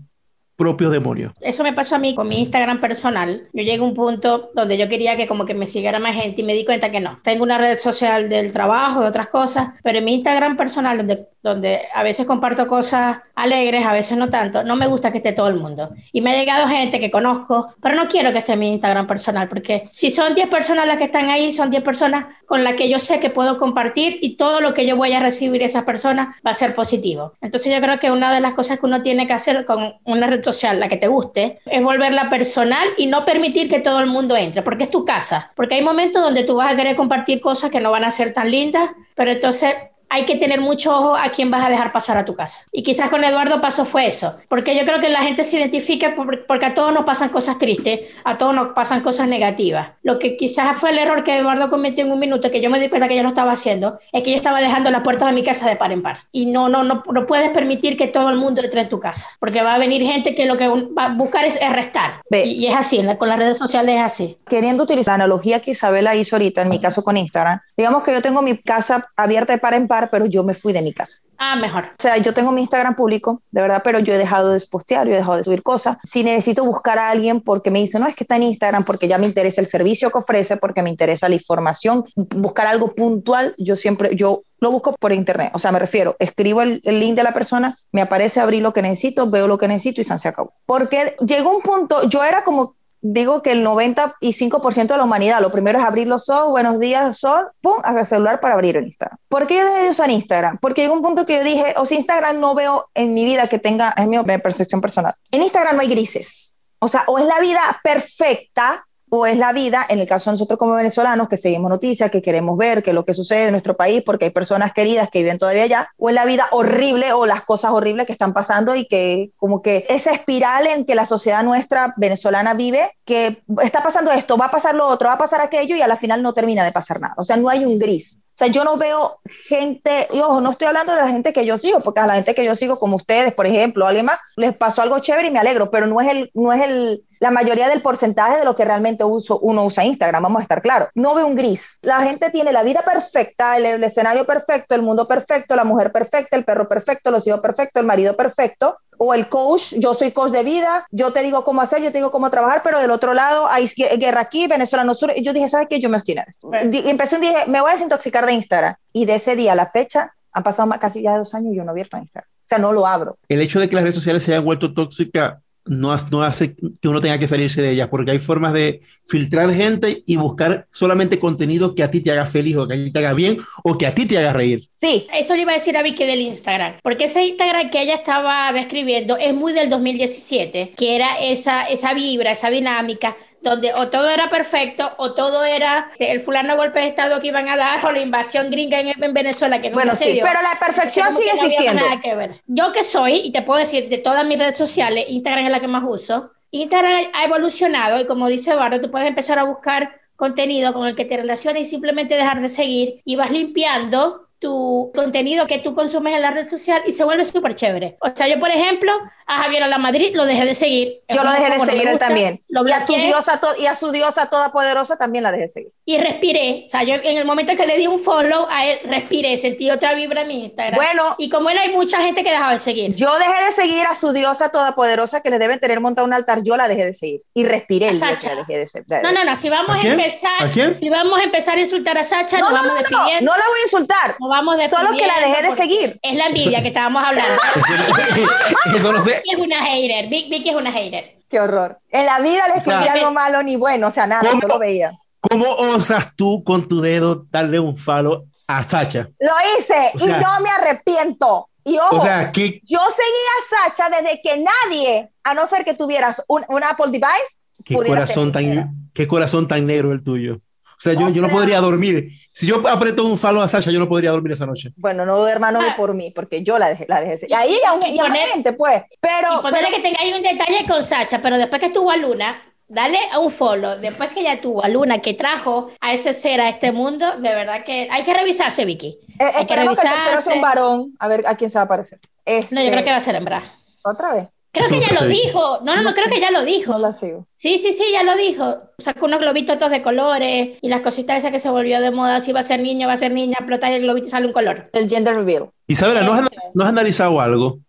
propios demonios. Eso me pasó a mí con mi Instagram personal. Yo llegué a un punto donde yo quería que como que me siguiera más gente y me di cuenta que no. Tengo una red social del trabajo, de otras cosas, pero en mi Instagram personal, donde, donde a veces comparto cosas alegres, a veces no tanto, no me gusta que esté todo el mundo. Y me ha llegado gente que conozco, pero no quiero que esté en mi Instagram personal, porque si son 10 personas las que están ahí, son 10 personas con las que yo sé que puedo compartir y todo lo que yo voy a recibir de esas personas va a ser positivo. Entonces yo creo que una de las cosas que uno tiene que hacer con una red la que te guste, es volverla personal y no permitir que todo el mundo entre, porque es tu casa. Porque hay momentos donde tú vas a querer compartir cosas que no van a ser tan lindas, pero entonces hay que tener mucho ojo a quién vas a dejar pasar a tu casa. Y quizás con Eduardo Paso fue eso, porque yo creo que la gente se identifica porque a todos nos pasan cosas tristes, a todos nos pasan cosas negativas. Lo que quizás fue el error que Eduardo cometió en un minuto, que yo me di cuenta que yo no estaba haciendo, es que yo estaba dejando las puertas de mi casa de par en par. Y no, no, no, no puedes permitir que todo el mundo entre en tu casa, porque va a venir gente que lo que va a buscar es, restar. Y, es así, con las redes sociales es así. Queriendo utilizar la analogía que Isabela hizo ahorita, en mi caso con Instagram, digamos que yo tengo mi casa abierta de par en par, pero yo me fui de mi casa. Ah, mejor. O sea, yo tengo mi Instagram público, de verdad, pero yo he dejado de postear, yo he dejado de subir cosas. Si necesito buscar a alguien porque me dice, no, es que está en Instagram, porque ya me interesa el servicio que ofrece, porque me interesa la información, buscar algo puntual, yo siempre, yo lo busco por internet. O sea, me refiero, escribo el, el, link de la persona, me aparece abrir lo que necesito, veo lo que necesito y se acabó. Porque llegó un punto, yo era como digo que el 95% de la humanidad, lo primero es abrir los ojos, buenos días, sol, pum, haga celular para abrir el Instagram. ¿Por qué yo dejé de usar Instagram? Porque llegó un punto que yo dije, o sea, Instagram no veo en mi vida que tenga, es mi percepción personal. En Instagram no hay grises. O sea, o es la vida perfecta o es la vida, en el caso de nosotros como venezolanos, que seguimos noticias, que queremos ver qué es lo que sucede en nuestro país, porque hay personas queridas que viven todavía allá, o es la vida horrible o las cosas horribles que están pasando y que como que esa espiral en que la sociedad nuestra venezolana vive, que está pasando esto, va a pasar lo otro, va a pasar aquello y a la final no termina de pasar nada. O sea, no hay un gris. O sea, yo no veo gente, y ojo, no estoy hablando de la gente que yo sigo, porque a la gente que yo sigo, como ustedes, por ejemplo, alguien más, les pasó algo chévere y me alegro, pero no es el, no es el, la mayoría del porcentaje de lo que realmente uso, uno usa Instagram, vamos a estar claros. No veo un gris. La gente tiene la vida perfecta, el, el, escenario perfecto, el mundo perfecto, la mujer perfecta, el perro perfecto, los hijos perfectos, el marido perfecto, o el coach, yo soy coach de vida, yo te digo cómo hacer, yo te digo cómo trabajar, pero del otro lado hay guerra aquí, Venezuela no sur. Y yo dije, ¿sabes qué? Yo me obstiné. Y empecé un día, me voy a desintoxicar de Instagram. Y de ese día a la fecha, han pasado casi ya dos años y yo no he abierto Instagram. O sea, no lo abro. El hecho de que las redes sociales se hayan vuelto tóxicas no, no, hace que uno tenga que salirse de ellas, porque hay formas de filtrar gente y buscar solamente contenido que a ti te haga feliz o que a ti te haga bien o que a ti te haga reír. Sí, eso le iba a decir a Vicky del Instagram, porque ese Instagram que ella estaba describiendo es muy del 2017, que era esa, esa vibra, esa dinámica donde o todo era perfecto o todo era el fulano golpe de estado que iban a dar o la invasión gringa en, en Venezuela que no bueno sí pero la perfección sigue no existiendo. nada que ver. yo que soy y te puedo decir de todas mis redes sociales Instagram es la que más uso. Instagram ha evolucionado y como dice Eduardo tú puedes empezar a buscar contenido con el que te relaciones y simplemente dejar de seguir y vas limpiando tu contenido que tú consumes en la red social y se vuelve súper chévere. O sea, yo, por ejemplo, a Javier a la Madrid lo dejé de seguir. Yo lo dejé de seguir él también. y, a tu diosa y a su diosa todopoderosa también la dejé de seguir. Y respiré. O sea, yo en el momento que le di un follow a él, respiré, sentí otra vibra en mi Instagram. Bueno. Y como él hay mucha gente que dejaba de seguir. Yo dejé de seguir a su diosa todopoderosa que le deben tener montado un altar. Yo la dejé de seguir. Y respiré. El Sacha. dejé de seguir. No, no, no. Si vamos a, empezar. ¿A quién? Si vamos a empezar a insultar a Sacha, no, nos no, vamos no. No, no la voy a insultar. Vamos despidiendo. Solo que la dejé de seguir. Es la envidia que estábamos hablando. Eso no sé. Vicky es una hater. Vicky es una hater. Qué horror. En la vida le escribí sea, algo malo ni bueno, o sea, nada, ¿cómo? yo lo veía. ¿Cómo osas tú con tu dedo darle un falo a Sacha? Lo hice O sea- y no me arrepiento. Y ojo, O sea, ¿qué, yo seguí a Sacha desde que nadie, a no ser que tuvieras un, un Apple device, qué corazón tan, qué corazón tan negro el tuyo? O sea, yo, O yo no podría dormir. Si yo aprieto un falo a Sasha, yo no podría dormir esa noche. Bueno, no hermano Ah. por mí, porque yo la dejé, la dejé. seguir. Ahí ya, Y ya poner- gente, pues. Pero, y pero- que tenga ahí un detalle con Sacha, pero después que estuvo a Luna, dale a un follow. Después que ella tuvo a Luna que trajo a ese ser a este mundo, de verdad que hay que revisarse, Vicky. Eh, Hay que esperemos que el tercero sea revisarse. un varón, a ver a quién se va a parecer. Este, No, yo creo que va a ser hembra. ¿Otra vez? Creo Eso que no ya lo dijo. No, no, no, creo que ya lo dijo. No la sigo. Sí, sí, sí, ya lo dijo. Sacó unos globitos todos de colores y las cositas esas que se volvió de moda. Si va a ser niño, va a ser niña, explota el globito y sale un color. El gender reveal. Isabela, ¿no has. ¿no has analizado algo?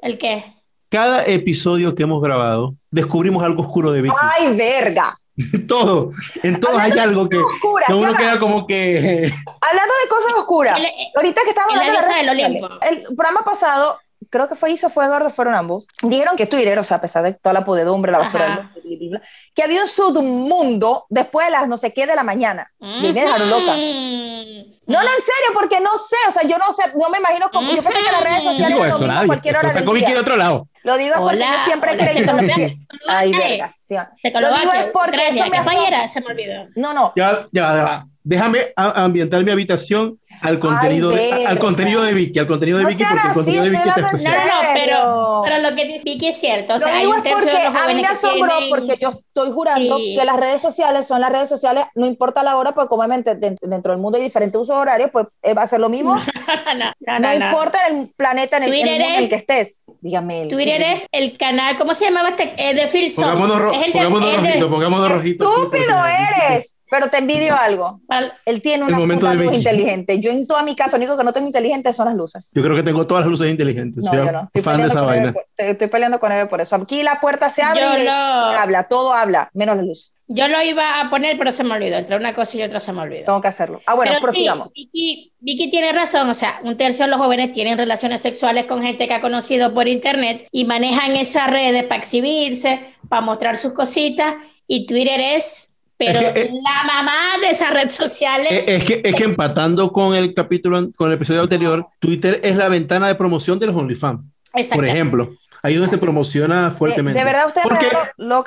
¿El qué? Cada episodio que hemos grabado, descubrimos algo oscuro de Vicky. ¡Ay, verga! todo, en todo hay algo que, Oscura, que uno queda como que... Hablando de cosas oscuras, El- ahorita que estábamos el hablando de sociales, el programa pasado, creo que fue Isa, fue Eduardo, fueron ambos, dijeron que Twitter, o sea, a pesar de toda la podedumbre, la basura, bla, bla, bla, que había un submundo después de las no sé qué de la mañana. Me dejaron loca. Mm. No, no, en serio, porque no sé, o sea, yo no sé, no me imagino cómo, yo pensé que las redes Yo sociales digo eran eso, nadie. cualquier Eso hora del sacó Vicky de día. otro lado. Lo digo porque Hola, yo siempre hola, creído. Checoslovaquia. Ay, vergación. Lo digo es porque Ucrania, eso me ¿qué país asombra. era? Se me olvidó. No, no, Ya, ya, ya. Déjame ambientar mi habitación al contenido, de, verga. al contenido de Vicky, al contenido de No Vicky, porque el contenido de Vicky está especial. no, no, pero, pero lo que dice Vicky es cierto. O sea, lo hay digo un es porque de a mí me asombró tienen- porque yo estoy jurando Sí. que las redes sociales son las redes sociales, no importa la hora, pues obviamente de- dentro del mundo hay diferentes usos horarios, pues eh, va a ser lo mismo, no, no, no, no, no. importa el planeta en el, en el mundo en el que estés. Dígame. el- Twitter es el canal, ¿cómo se llamaba este? Eh, de Phil Song. Pongámonos, ro- Es el de- pongámonos de- rojito, pongámonos rojito. Estúpido eres, pero te envidio algo. Él tiene una puta luz inteligente. Yo en toda mi casa, lo único que no tengo inteligente son las luces. Yo creo que tengo todas las luces inteligentes. No, Soy yo no. Estoy fan de peleando, esa vaina. por, te- estoy peleando con Eve por eso. Aquí la puerta se abre Yo y lo- habla, todo habla, menos las luces. Yo lo iba a poner, pero se me olvidó. Entre una cosa y otra se me olvidó. Tengo que hacerlo. Ah, bueno, Pero prosigamos. sí, Vicky, Vicky tiene razón, o sea, un tercio de los jóvenes tienen relaciones sexuales con gente que ha conocido por internet y manejan esas redes para exhibirse, para mostrar sus cositas y Twitter es, pero Es que, eh, la mamá de esas redes sociales. Eh, Es que, es que empatando con el capítulo, con el episodio anterior, Twitter es la ventana de promoción de los OnlyFans, Exacto. por ejemplo. Ahí donde se promociona De, fuertemente. de verdad, ustedes Porque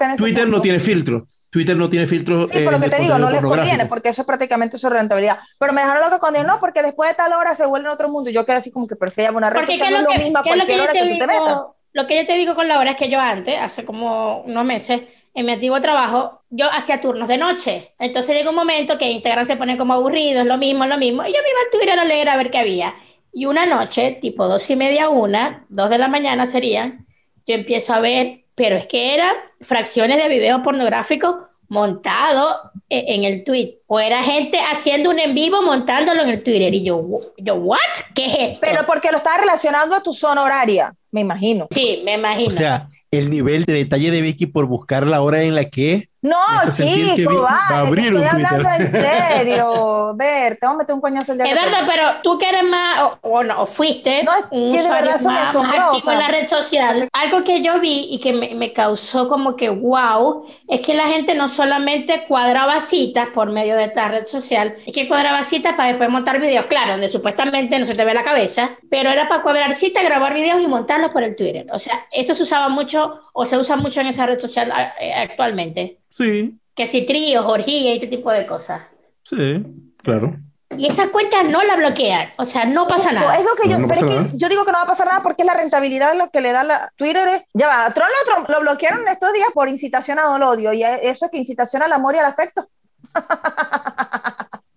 en ese Twitter no tiene filtro. Twitter no tiene filtro. Sí, por eh, lo que de te digo, no les conviene, porque eso es prácticamente su rentabilidad. Pero me dejaron loca cuando dijeron, no, porque después de tal hora se vuelve en otro mundo. Y Yo quedé así como que prefiero una red Porque social, ¿qué no es es lo lo que, mismo a es lo que cualquier yo hora te que tú te metas. digo? Lo que yo te digo con Laura es que yo antes, hace como unos meses, en mi antiguo trabajo, yo hacía turnos de noche. Entonces llega un momento que Instagram se pone como aburrido, es lo mismo, es lo mismo. Y yo me iba al Twitter a leer a ver qué había. Y una noche, tipo dos y media, una, dos de la mañana serían, yo empiezo a ver, pero es que eran fracciones de videos pornográficos montados e- en el tweet. O era gente haciendo un en vivo montándolo en el Twitter. Y yo, yo ¿what? ¿Qué es esto? Pero porque lo estás relacionando a tu zona horaria, me imagino. Sí, me imagino. O sea, el nivel de detalle de Vicky por buscar la hora en la que No, chico, vi- va a vale, te abrir estoy un Twitter. hablando en serio. Ver, te voy a meter un coñazo el día que Eduardo, te- pero tú que eres más, o, o no, o fuiste No, es un que de verdad más, más activo en la red social, algo que yo vi y que me, me causó como que wow, es que la gente no solamente cuadraba citas por medio de esta red social, es que cuadraba citas para después montar videos, claro, donde supuestamente no se te ve la cabeza, pero era para cuadrar citas, grabar videos y montarlos por el Twitter. O sea, eso se usaba mucho o se usa mucho en esa red social eh, actualmente. Sí, Que si tríos, orgías y este tipo de cosas. sí, claro. Y esas cuentas no la bloquean, o sea, no pasa nada. Es lo que yo, No, no pero es que yo digo que no va a pasar nada porque es la rentabilidad lo que le da la Twitter. es- ya va, Tron lo, tron- lo bloquearon estos días por incitación al odio y eso es que incitación al amor y al afecto.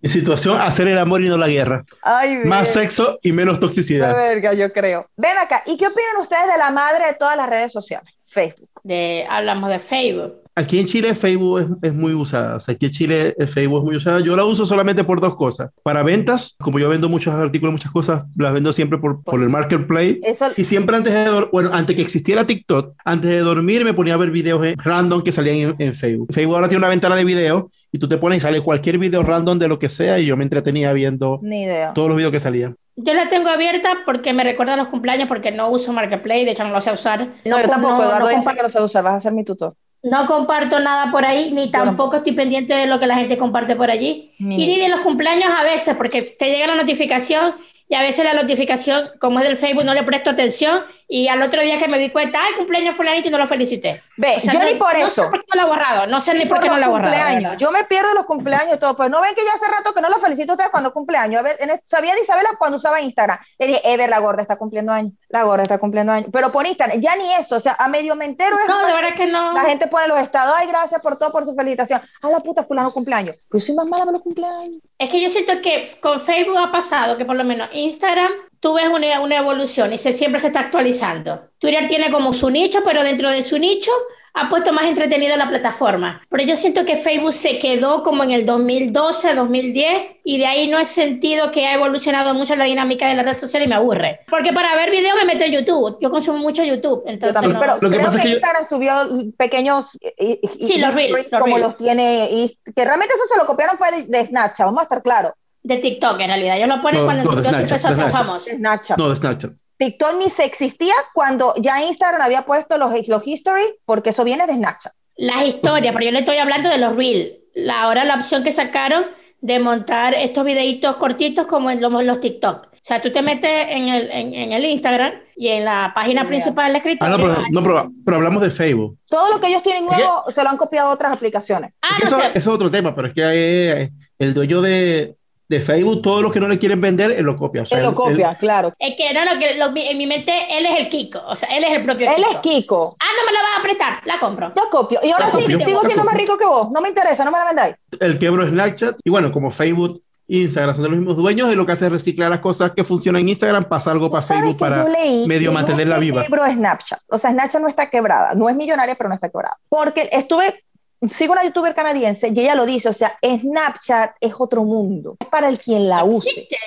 En situación, hacer el amor y no la guerra. Ay, Más sexo y menos toxicidad. verga, yo creo. Ven acá, ¿y qué opinan ustedes de la madre de todas las redes sociales? Facebook. De, hablamos de Facebook. Aquí en Chile Facebook es, es muy usada. O sea, aquí en Chile Facebook es muy usada. Yo la uso solamente por dos cosas. Para ventas, como yo vendo muchos artículos, muchas cosas, las vendo siempre por, por el marketplace. Eso, Y siempre antes de dormir, bueno, antes que existiera TikTok, antes de dormir me ponía a ver videos random que salían en, en Facebook. Facebook ahora tiene una ventana de videos y tú te pones y sale cualquier video random de lo que sea y yo me entretenía viendo ni idea. todos los videos que salían. Yo la tengo abierta porque me recuerda a los cumpleaños porque no uso Marketplace, de hecho no lo sé usar. No, yo com- tampoco, no- Eduardo no dice compa- que lo sé usar, vas a ser mi tutor. No comparto nada por ahí, ni tampoco estoy pendiente de lo que la gente comparte por allí. Y ni de los cumpleaños a veces, porque te llega la notificación y a veces la notificación, como es del Facebook, no le presto atención y al otro día que me di cuenta, ay, cumpleaños fulanito y no lo felicité. Ve, O sea, yo no- ni por no sé eso. por qué no lo ha borrado. No sé ni por, qué no lo ha borrado. Yo me pierdo los cumpleaños y todo. Pues no ven que ya hace rato que no lo felicito a ustedes cuando cumpleaños. A ver, en, sabía de Isabela cuando usaba Instagram. Le dije, Ever, la gorda está cumpliendo años. La gorda está cumpliendo años. Pero por Instagram, ya ni eso. O sea, a medio me entero. Es no, de verdad que no. La gente pone los estados. Ay, gracias por todo, por su felicitación. A la puta, fulano cumpleaños. Pues soy más mala de los cumpleaños. Es que yo siento que con Facebook ha pasado que por lo menos Instagram tú ves una, una evolución y se, siempre se está actualizando. Twitter tiene como su nicho, pero dentro de su nicho ha puesto más entretenido la plataforma. Pero yo siento que Facebook se quedó como en el 2012, 2010 y de ahí no he sentido que ha evolucionado mucho la dinámica de la red social y me aburre. Porque para ver videos me meto en YouTube. Yo consumo mucho YouTube. Entonces también, pero lo que pasa es que Instagram subió pequeños eh, sí, los reels, como los tiene y que realmente eso se lo copiaron fue de, de Snapchat, vamos a estar claros. De TikTok, en realidad. Ellos lo ponen cuando no, TikTok empezó a ser famoso. Snapchat. No, de Snapchat. TikTok ni se existía cuando ya Instagram había puesto los, los history, porque eso viene de Snapchat. Las historias, pero yo le estoy hablando de los reels. La, ahora la opción que sacaron de montar estos videitos cortitos como en los, los TikTok. O sea, tú te metes en el, en, en el Instagram y en la página principal del escritorio. Ah, no, pero, no pero, pero, hablamos de Facebook. Todo lo que ellos tienen nuevo se lo han copiado a otras aplicaciones. Ah, Es que no eso, sé. eso es otro tema, pero es que eh, el dueño de, de Facebook, todos los que no le quieren vender, él lo copia. O sea, Él lo él- copia, él- claro. Es que no, no, que lo- en mi mente él es el Kiko. O sea, él es el propio Él Kiko. es Kiko. Ah, no me la vas a prestar. La compro. Yo copio. Y ahora Yo sí, copio. sigo siendo más rico que vos. No me interesa, no me la vendáis. el quebró Snapchat. Y bueno, como Facebook, Instagram son de los mismos dueños, y lo que hace es reciclar las cosas que funcionan en Instagram, pasa algo para ¿Sabes Facebook para leí medio mantenerla no viva. quebró Snapchat. O sea, Snapchat no está quebrada. No es millonaria, pero no está quebrada. Porque estuve, sigo una youtuber canadiense y ella lo dice. O sea, Snapchat es otro mundo. Es para el quien la use. Existe,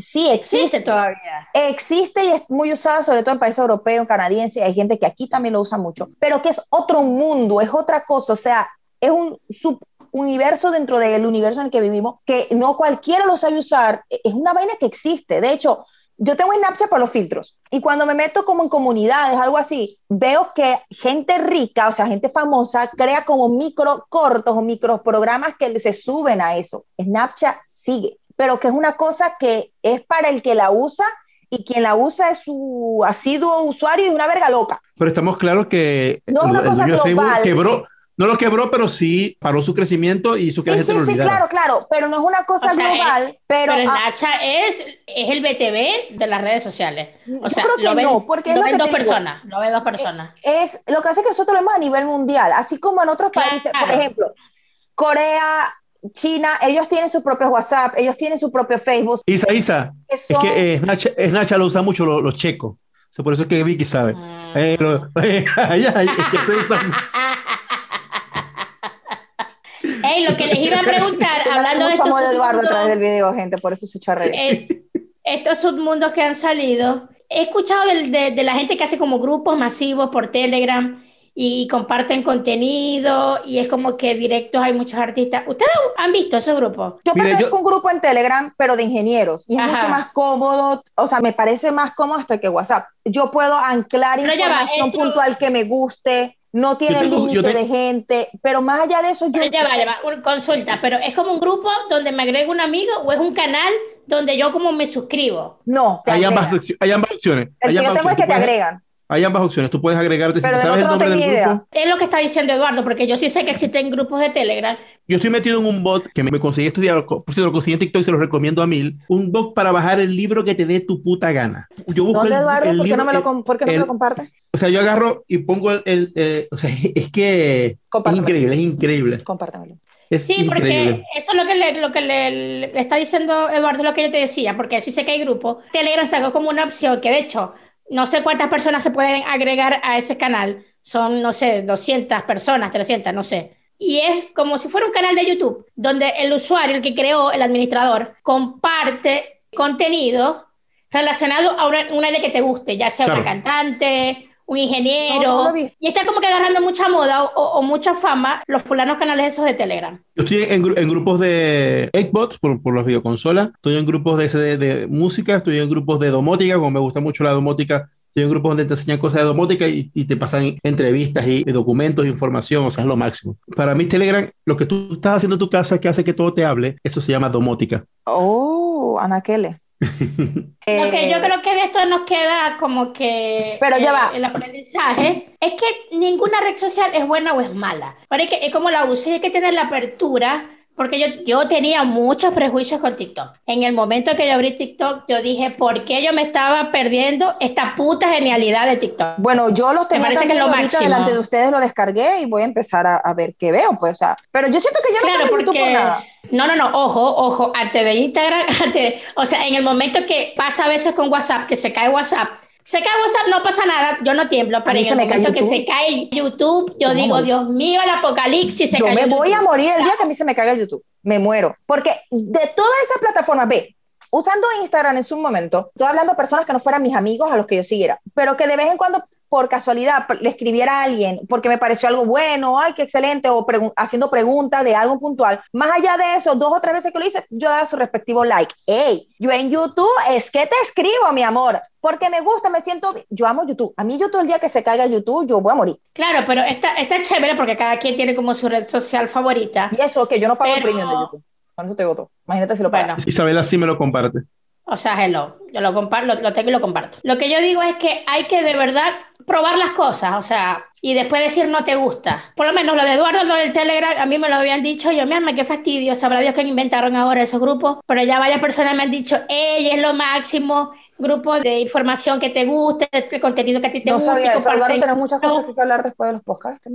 Sí, existe. existe todavía. Existe y es muy usada, sobre todo en países europeos, canadienses. Hay gente que aquí también lo usa mucho. Pero que es otro mundo, es otra cosa. O sea, es un subuniverso dentro del universo en el que vivimos que no cualquiera lo sabe usar. Es una vaina que existe. De hecho, yo tengo Snapchat para los filtros y cuando me meto como en comunidades, algo así, veo que gente rica, o sea, gente famosa, crea como micro cortos o micro programas que se suben a eso. Snapchat sigue, pero que es una cosa que es para el que la usa y quien la usa es su asiduo usuario y una verga loca. Pero estamos claros que No es el, una el cosa de Facebook global. quebró, no lo quebró, pero sí paró su crecimiento y hizo que Sí, sí, lo sí, olvidara. claro, claro, pero no es una cosa O sea, global, pero, Pero, ah, Snapchat es, es el BTV de las redes sociales. O Yo sea, creo que lo ven, no, porque es lo lo ven que dos personas. Lo ven dos personas. es lo que hace que nosotros lo vemos a nivel mundial, así como en otros Claro. países, por ejemplo, Corea, China, ellos tienen sus propios WhatsApp, ellos tienen su propio Facebook, Isa, Isa, que es que eh, Snapchat, Snapchat lo usan mucho los, los checos. O sea, por eso es que Vicky sabe. Mm. Eh, lo- eh, ya, ya, ya se usan. Ey, lo que les iba a preguntar, hablando de estos de Eduardo a submundos, través del video, gente, por eso se echa a reír. eh, estos submundos que han salido, he escuchado del- de, de la gente que hace como grupos masivos por Telegram y, comparten contenido y es como que directos hay muchos artistas. ¿Ustedes han visto esos grupos? Yo pertenezco yo- a un grupo en Telegram, pero de ingenieros, y es Ajá. mucho más cómodo, o sea, me parece más cómodo hasta que WhatsApp. Yo puedo anclar Pero va, información esto- puntual que me guste, no tiene límite te- de gente, pero más allá de eso, yo... Pero ya va, ya va, consulta, pero ¿es como un grupo donde me agrego un amigo o es un canal donde yo como me suscribo? No, te Hay ambas, hay ambas opciones. El Hay que yo tengo es que te agregan. Hay ambas opciones. Tú puedes agregarte. Si Pero te del sabes el otro no nombre del tengo grupo. idea. Es lo que está diciendo Eduardo, porque yo sí sé que existen grupos de Telegram. Yo estoy metido en un bot que me, me conseguí estudiar, por cierto, lo conseguí en TikTok y se lo recomiendo a mil. Un bot para bajar el libro que te dé tu puta gana. Yo busco ¿Dónde, el, Eduardo? el ¿Por qué libro no me lo, por qué no me el- lo compartes? O sea, yo agarro y pongo el. el- eh, o sea, es que es increíble, es increíble. Compártemelo. Es Sí, porque increíble. eso es lo que, le, lo que le, le está diciendo Eduardo, lo que yo te decía, porque sí sé que hay grupos. Telegram sacó como una opción que, de hecho, no sé cuántas personas se pueden agregar a ese canal. Son, no sé, 200 personas, 300, no sé. Y es como si fuera un canal de YouTube, donde el usuario, el que creó, el administrador, comparte contenido relacionado a una, una área que te guste, ya sea una cantante, un ingeniero. No, no y está como que agarrando mucha moda o, o- o mucha fama los fulanos canales esos de Telegram. Yo estoy en, gru- en grupos de Xbox por, por las videoconsolas, estoy en grupos de, de, de música, estoy en grupos de domótica, como me gusta mucho la domótica, estoy en grupos donde te enseñan cosas de domótica y, y te pasan entrevistas y, y documentos, información, o sea, es lo máximo. Para mí Telegram, lo que tú estás haciendo en tu casa que hace que todo te hable, eso se llama domótica. Oh, Anaquele. Lo que yo creo que de esto nos queda como que Pero ya eh, va. el aprendizaje es que ninguna red social es buena o es mala. Pero es, que, es como la usé, hay que tener la apertura. Porque yo, yo tenía muchos prejuicios con TikTok. En el momento que yo abrí TikTok, yo dije, ¿por qué yo me estaba perdiendo esta puta genialidad de TikTok? Bueno, yo los tenía que también es lo ahorita máximo. delante de ustedes, lo descargué y voy a empezar a, a ver qué veo, pues, o sea, pero yo siento que yo no Claro, YouTube por porque... nada. No, no, no, ojo, ojo, antes de Instagram, antes, o sea, en el momento que pasa a veces con WhatsApp, que se cae WhatsApp, se cae WhatsApp, no pasa nada, yo no tiemblo, pero en el momento que YouTube. se cae YouTube, yo digo. Dios mío, el apocalipsis se Yo cayó me voy a YouTube. morir el día que a mí se me caiga YouTube. Me muero. Porque de todas esas plataformas, ve, usando Instagram en su momento, estoy hablando de personas que no fueran mis amigos a los que yo siguiera, pero que de vez en cuando, por casualidad, le escribiera a alguien porque me pareció algo bueno, ay, qué excelente, o haciendo preguntas de algo puntual. Más allá de eso, dos o tres veces que lo hice, yo daba su respectivo like. Hey, yo en YouTube es que te escribo, mi amor, porque me gusta, me siento, yo amo YouTube. A mí YouTube el día que se caiga YouTube, yo voy a morir. Claro, pero está, está chévere porque cada quien tiene como su red social favorita. Y eso, que yo no pago el Pero- premium de YouTube. Con eso te todo. Imagínate si lo pagas. Bueno, Isabela sí me lo comparte. O sea, hello, yo lo comparto, lo, lo tengo y lo comparto. Lo que yo digo es que hay que de verdad probar las cosas, o sea, y después decir no te gusta. Por lo menos lo de Eduardo, lo del Telegram, a mí me lo habían dicho, yo, mi alma, qué fastidio, sabrá Dios que inventaron ahora esos grupos, pero ya varias personas me han dicho, ella es lo máximo, grupo de información que te guste, el contenido que a ti te No gusta. y sabía eso. Álvaro, tenemos muchas cosas No. que hablar después de los podcasts.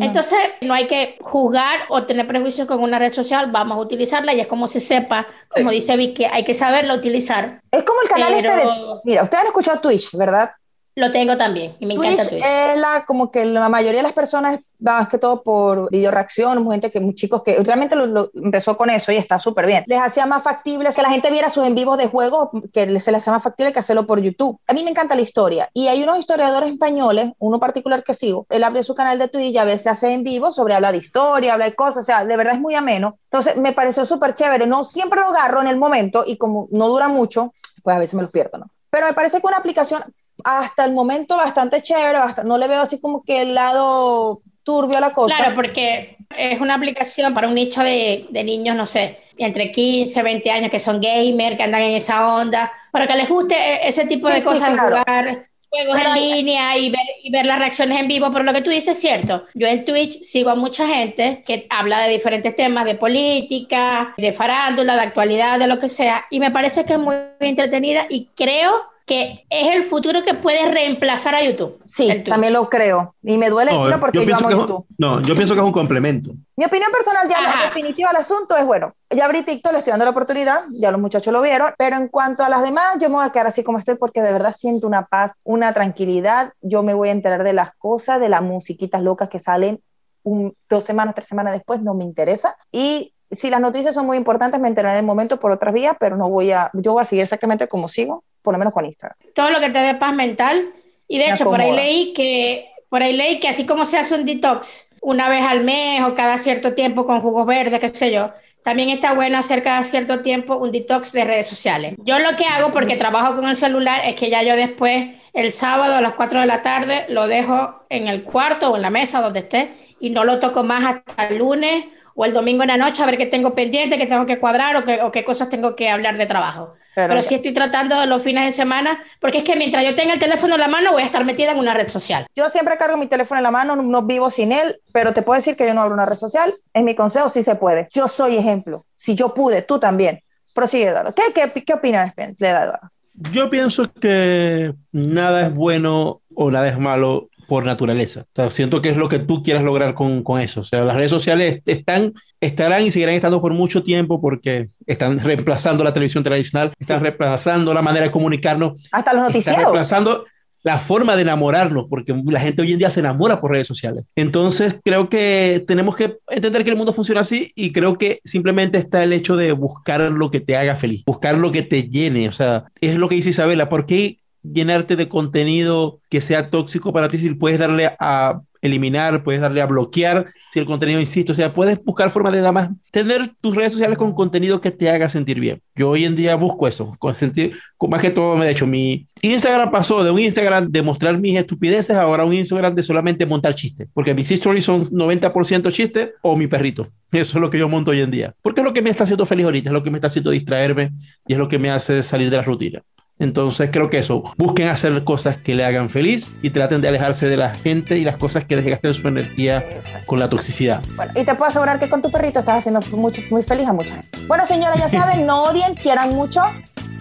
Entonces, no hay que juzgar o tener prejuicios con una red social, vamos a utilizarla y es como se sepa, como Sí. dice Vicky, hay que saberla utilizar. es como el canal este de. pero- Mira, ustedes han escuchado Twitch, ¿verdad? Lo tengo también y me encanta Twitch Twitch. es la, como que la mayoría de las personas, más que todo por video reacción, gente que, chicos que realmente lo, lo empezó con eso y está súper bien. Les hacía más factible que la gente viera sus en vivos de juegos, que se les hacía más factible que hacerlo por YouTube. A mí me encanta la historia y hay unos historiadores españoles, uno particular que sigo, él abre su canal de Twitch y a veces hace en vivo sobre habla de historia, habla de cosas, o sea, de verdad es muy ameno. Entonces me pareció súper chévere, no siempre lo agarro en el momento y como no dura mucho, pues a veces me los pierdo, ¿no? Pero me parece que una aplicación hasta el momento bastante chévere, bast- no le veo así como que el lado turbio a la cosa. Claro, porque es una aplicación para un nicho de, de niños, no sé, entre 15, 20 años que son gamer, que andan en esa onda, para que les guste e- ese tipo de Sí, sí, cosas, claro. jugar juegos en línea y ver, y ver las reacciones en vivo, pero lo que tú dices es cierto. Yo en Twitch sigo a mucha gente que habla de diferentes temas, de política, de farándula, de actualidad, de lo que sea, y me parece que es muy entretenida y creo que es el futuro que puede reemplazar a YouTube. Sí, también lo creo. Y me duele decirlo porque yo, pienso amo es un- YouTube. no, yo pienso que es un complemento. Mi opinión personal, ya la Ajá. definitiva al asunto es, bueno, ya abrí TikTok, le estoy dando la oportunidad, ya los muchachos lo vieron, pero en cuanto a las demás, yo me voy a quedar así como estoy porque de verdad siento una paz, una tranquilidad, yo me voy a enterar de las cosas, de las musiquitas locas que salen un- dos semanas, tres semanas después, no me interesa. Y si las noticias son muy importantes, me enteraré en el momento por otras vías, pero no voy a, yo voy a seguir exactamente como sigo, por lo menos con Instagram. todo lo que te dé paz mental. Y de Me hecho, por ahí acomoda. leí que, por ahí leí que así como se hace un detox una vez al mes o cada cierto tiempo con jugos verdes, qué sé yo, también está bueno hacer cada cierto tiempo un detox de redes sociales. Yo lo que hago, porque trabajo con el celular, es que ya yo después, el sábado a las 4 de la tarde, lo dejo en el cuarto o en la mesa donde esté y no lo toco más hasta el lunes o el domingo en la noche a ver qué tengo pendiente, qué tengo que cuadrar o o qué cosas tengo que hablar de trabajo. Pero- Pero sí estoy tratando los fines de semana, porque es que mientras yo tenga el teléfono en la mano voy a estar metida en una red social. Yo siempre cargo mi teléfono en la mano, no, no vivo sin él, pero te puedo decir que yo no abro una red social. Es mi consejo, sí se puede. Yo soy ejemplo. Si yo pude, tú también. Prosigue, Eduardo. ¿Qué, qué, qué opinas, Ben? Le da Eduardo. Yo pienso que nada es bueno o nada es malo por naturaleza. O sea, siento que es lo que tú quieras lograr con, con eso. O sea, las redes sociales están, estarán y seguirán estando por mucho tiempo porque están reemplazando la televisión tradicional, están reemplazando la manera de comunicarnos, Hasta los están noticieros. reemplazando la forma de enamorarnos, porque la gente hoy en día se enamora por redes sociales. Entonces, creo que tenemos que entender que el mundo funciona así y creo que simplemente está el hecho de buscar lo que te haga feliz, buscar lo que te llene. O sea, es lo que dice Isabela, ¿por qué llenarte de contenido que sea tóxico para ti si puedes darle a eliminar, puedes darle a bloquear si el contenido insiste. O sea, puedes buscar formas de nada más tener tus redes sociales con contenido que te haga sentir bien. Yo hoy en día busco eso, con sentir, con más que todo, me he hecho mi Instagram pasó de un Instagram de mostrar mis estupideces ahora a un Instagram de solamente montar chistes, porque mis stories son 90% chistes o mi perrito. Eso es lo que yo monto hoy en día, porque es lo que me está haciendo feliz ahorita, es lo que me está haciendo distraerme y es lo que me hace salir de la rutina. Entonces creo que eso, busquen hacer cosas que le hagan feliz y traten de alejarse de la gente y las cosas que desgasten su energía con la toxicidad. Bueno, y te puedo asegurar que con tu perrito estás haciendo mucho, muy feliz a mucha gente. Bueno, señores, ya saben, no odien, quieran mucho,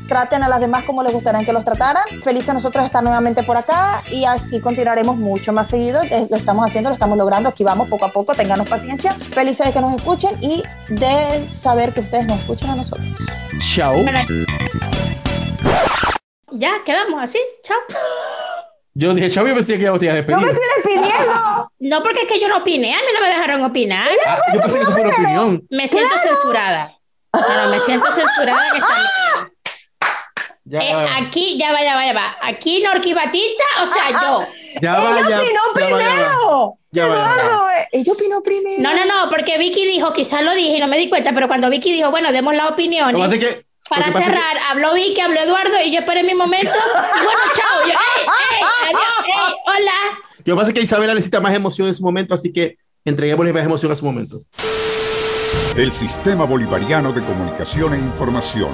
traten a las demás como les gustaría que los trataran. Felices nosotros estar nuevamente por acá y así continuaremos mucho más seguido. Eh, Lo estamos haciendo, lo estamos logrando, aquí vamos poco a poco, ténganos paciencia. Felices de que nos escuchen y de saber que ustedes nos escuchan a nosotros. Chao. Ya, quedamos así. Chao. Yo dije, chao, yo pensé que ya te ibas a ¡No me despedir. estoy despidiendo! No, porque es que yo no opiné. A mí no me dejaron opinar. Ah, yo pensé que eso fue una opinión. Me siento censurada. No, me siento censurada en esta mierda. Ya, Eh, aquí, ya va, ya va, ya va. Aquí Norqui Batista, o sea, yo. ya va, ¡Ella ya, opinó ya va, ya va. primero! Ya va, ya va. Eduardo, eh, ella opinó primero. No, no, no, porque Vicky dijo, quizás lo dije y no me di cuenta, pero cuando Vicky dijo, bueno, demos las Lo que opiniones. pasa es que- Para lo que cerrar, habló Vicky, habló Eduardo y yo esperé mi momento. Y bueno, chao. Yo, ey, ey, adiós, ey, hola. Lo que pasa es que Isabela necesita más emoción en su momento, así que entreguémosle más emoción a su momento. El Sistema Bolivariano de Comunicación e Información,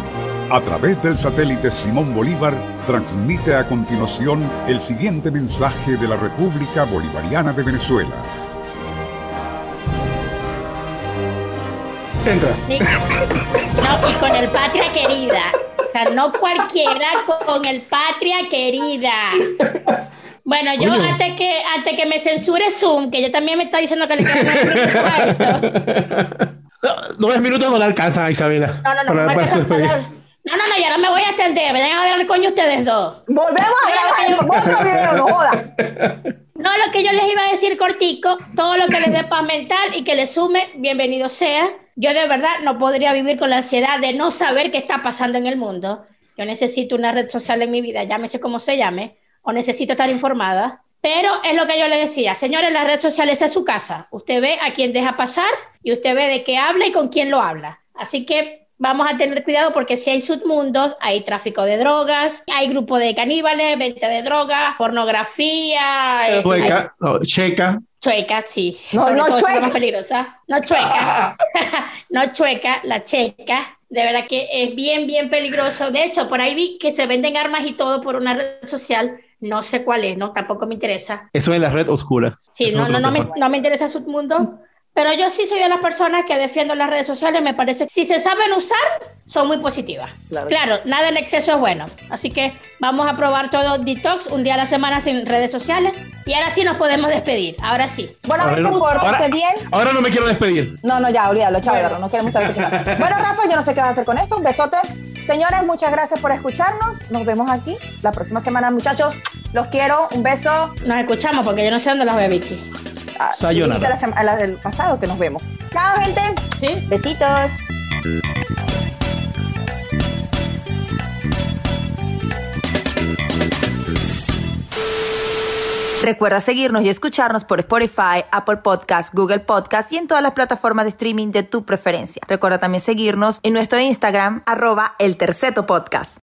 a través del satélite Simón Bolívar, transmite a continuación el siguiente mensaje de la República Bolivariana de Venezuela. Entra. No, y con el patria querida. O sea, no cualquiera con el patria querida. Bueno, yo Coño. antes que, antes que me censure Zoom, que yo también me está diciendo que le quedan nueve. No, Nueve minutos no le alcanza a Isabela. No, no, no, para- no, para no, no, no, no, y ahora me voy a extender. Vayan a el coño ustedes dos. Volvemos a grabar otro video, no joda. No, lo que yo les iba a decir cortico, todo lo que les dé paz mental y que les sume, bienvenido sea. Yo de verdad no podría vivir con la ansiedad de no saber qué está pasando en el mundo. Yo necesito una red social en mi vida, llámese como se llame, o necesito estar informada. Pero es lo que yo le decía, señores, las redes sociales es su casa. Usted ve a quién deja pasar y usted ve de qué habla y con quién lo habla. Así que vamos a tener cuidado porque si hay submundos, hay tráfico de drogas, hay grupo de caníbales, venta de drogas, pornografía, hay- Chueca, no, checa. Chueca, sí. No, Sobre no chueca. más peligrosa. No chueca. no chueca, la checa. De verdad que es bien, bien peligroso. De hecho, por ahí vi que se venden armas y todo por una red social. No sé cuál es, ¿no? Tampoco me interesa. Eso es la red oscura. Sí, Eso no, no, no, me, no me interesa su mundo. Pero yo sí soy de las personas que defiendo las redes sociales. Me parece que si se saben usar, son muy positivas. Claro Claro, nada en exceso es bueno. Así que vamos a probar todo detox un día a la semana sin redes sociales. Y ahora sí nos podemos despedir. Ahora sí. Bueno, A ver, pórtense ahora, bien. ahora no me quiero despedir. No, no, ya, olvídalo, chao, Eduardo, no queremos saber qué. Bueno, Rafa, yo no sé qué va a hacer con esto. Un besote. Señores, muchas gracias por escucharnos. Nos vemos aquí la próxima semana, muchachos. Los quiero. Un beso. Nos escuchamos porque yo no sé dónde los ve Vicky. Sayonara. La, a la del pasado que nos vemos. Chao, gente. ¿Sí? Besitos. Recuerda seguirnos y escucharnos por Spotify, Apple Podcast, Google Podcast y en todas las plataformas de streaming de tu preferencia. Recuerda también seguirnos en nuestro Instagram, arroba el terceto podcast.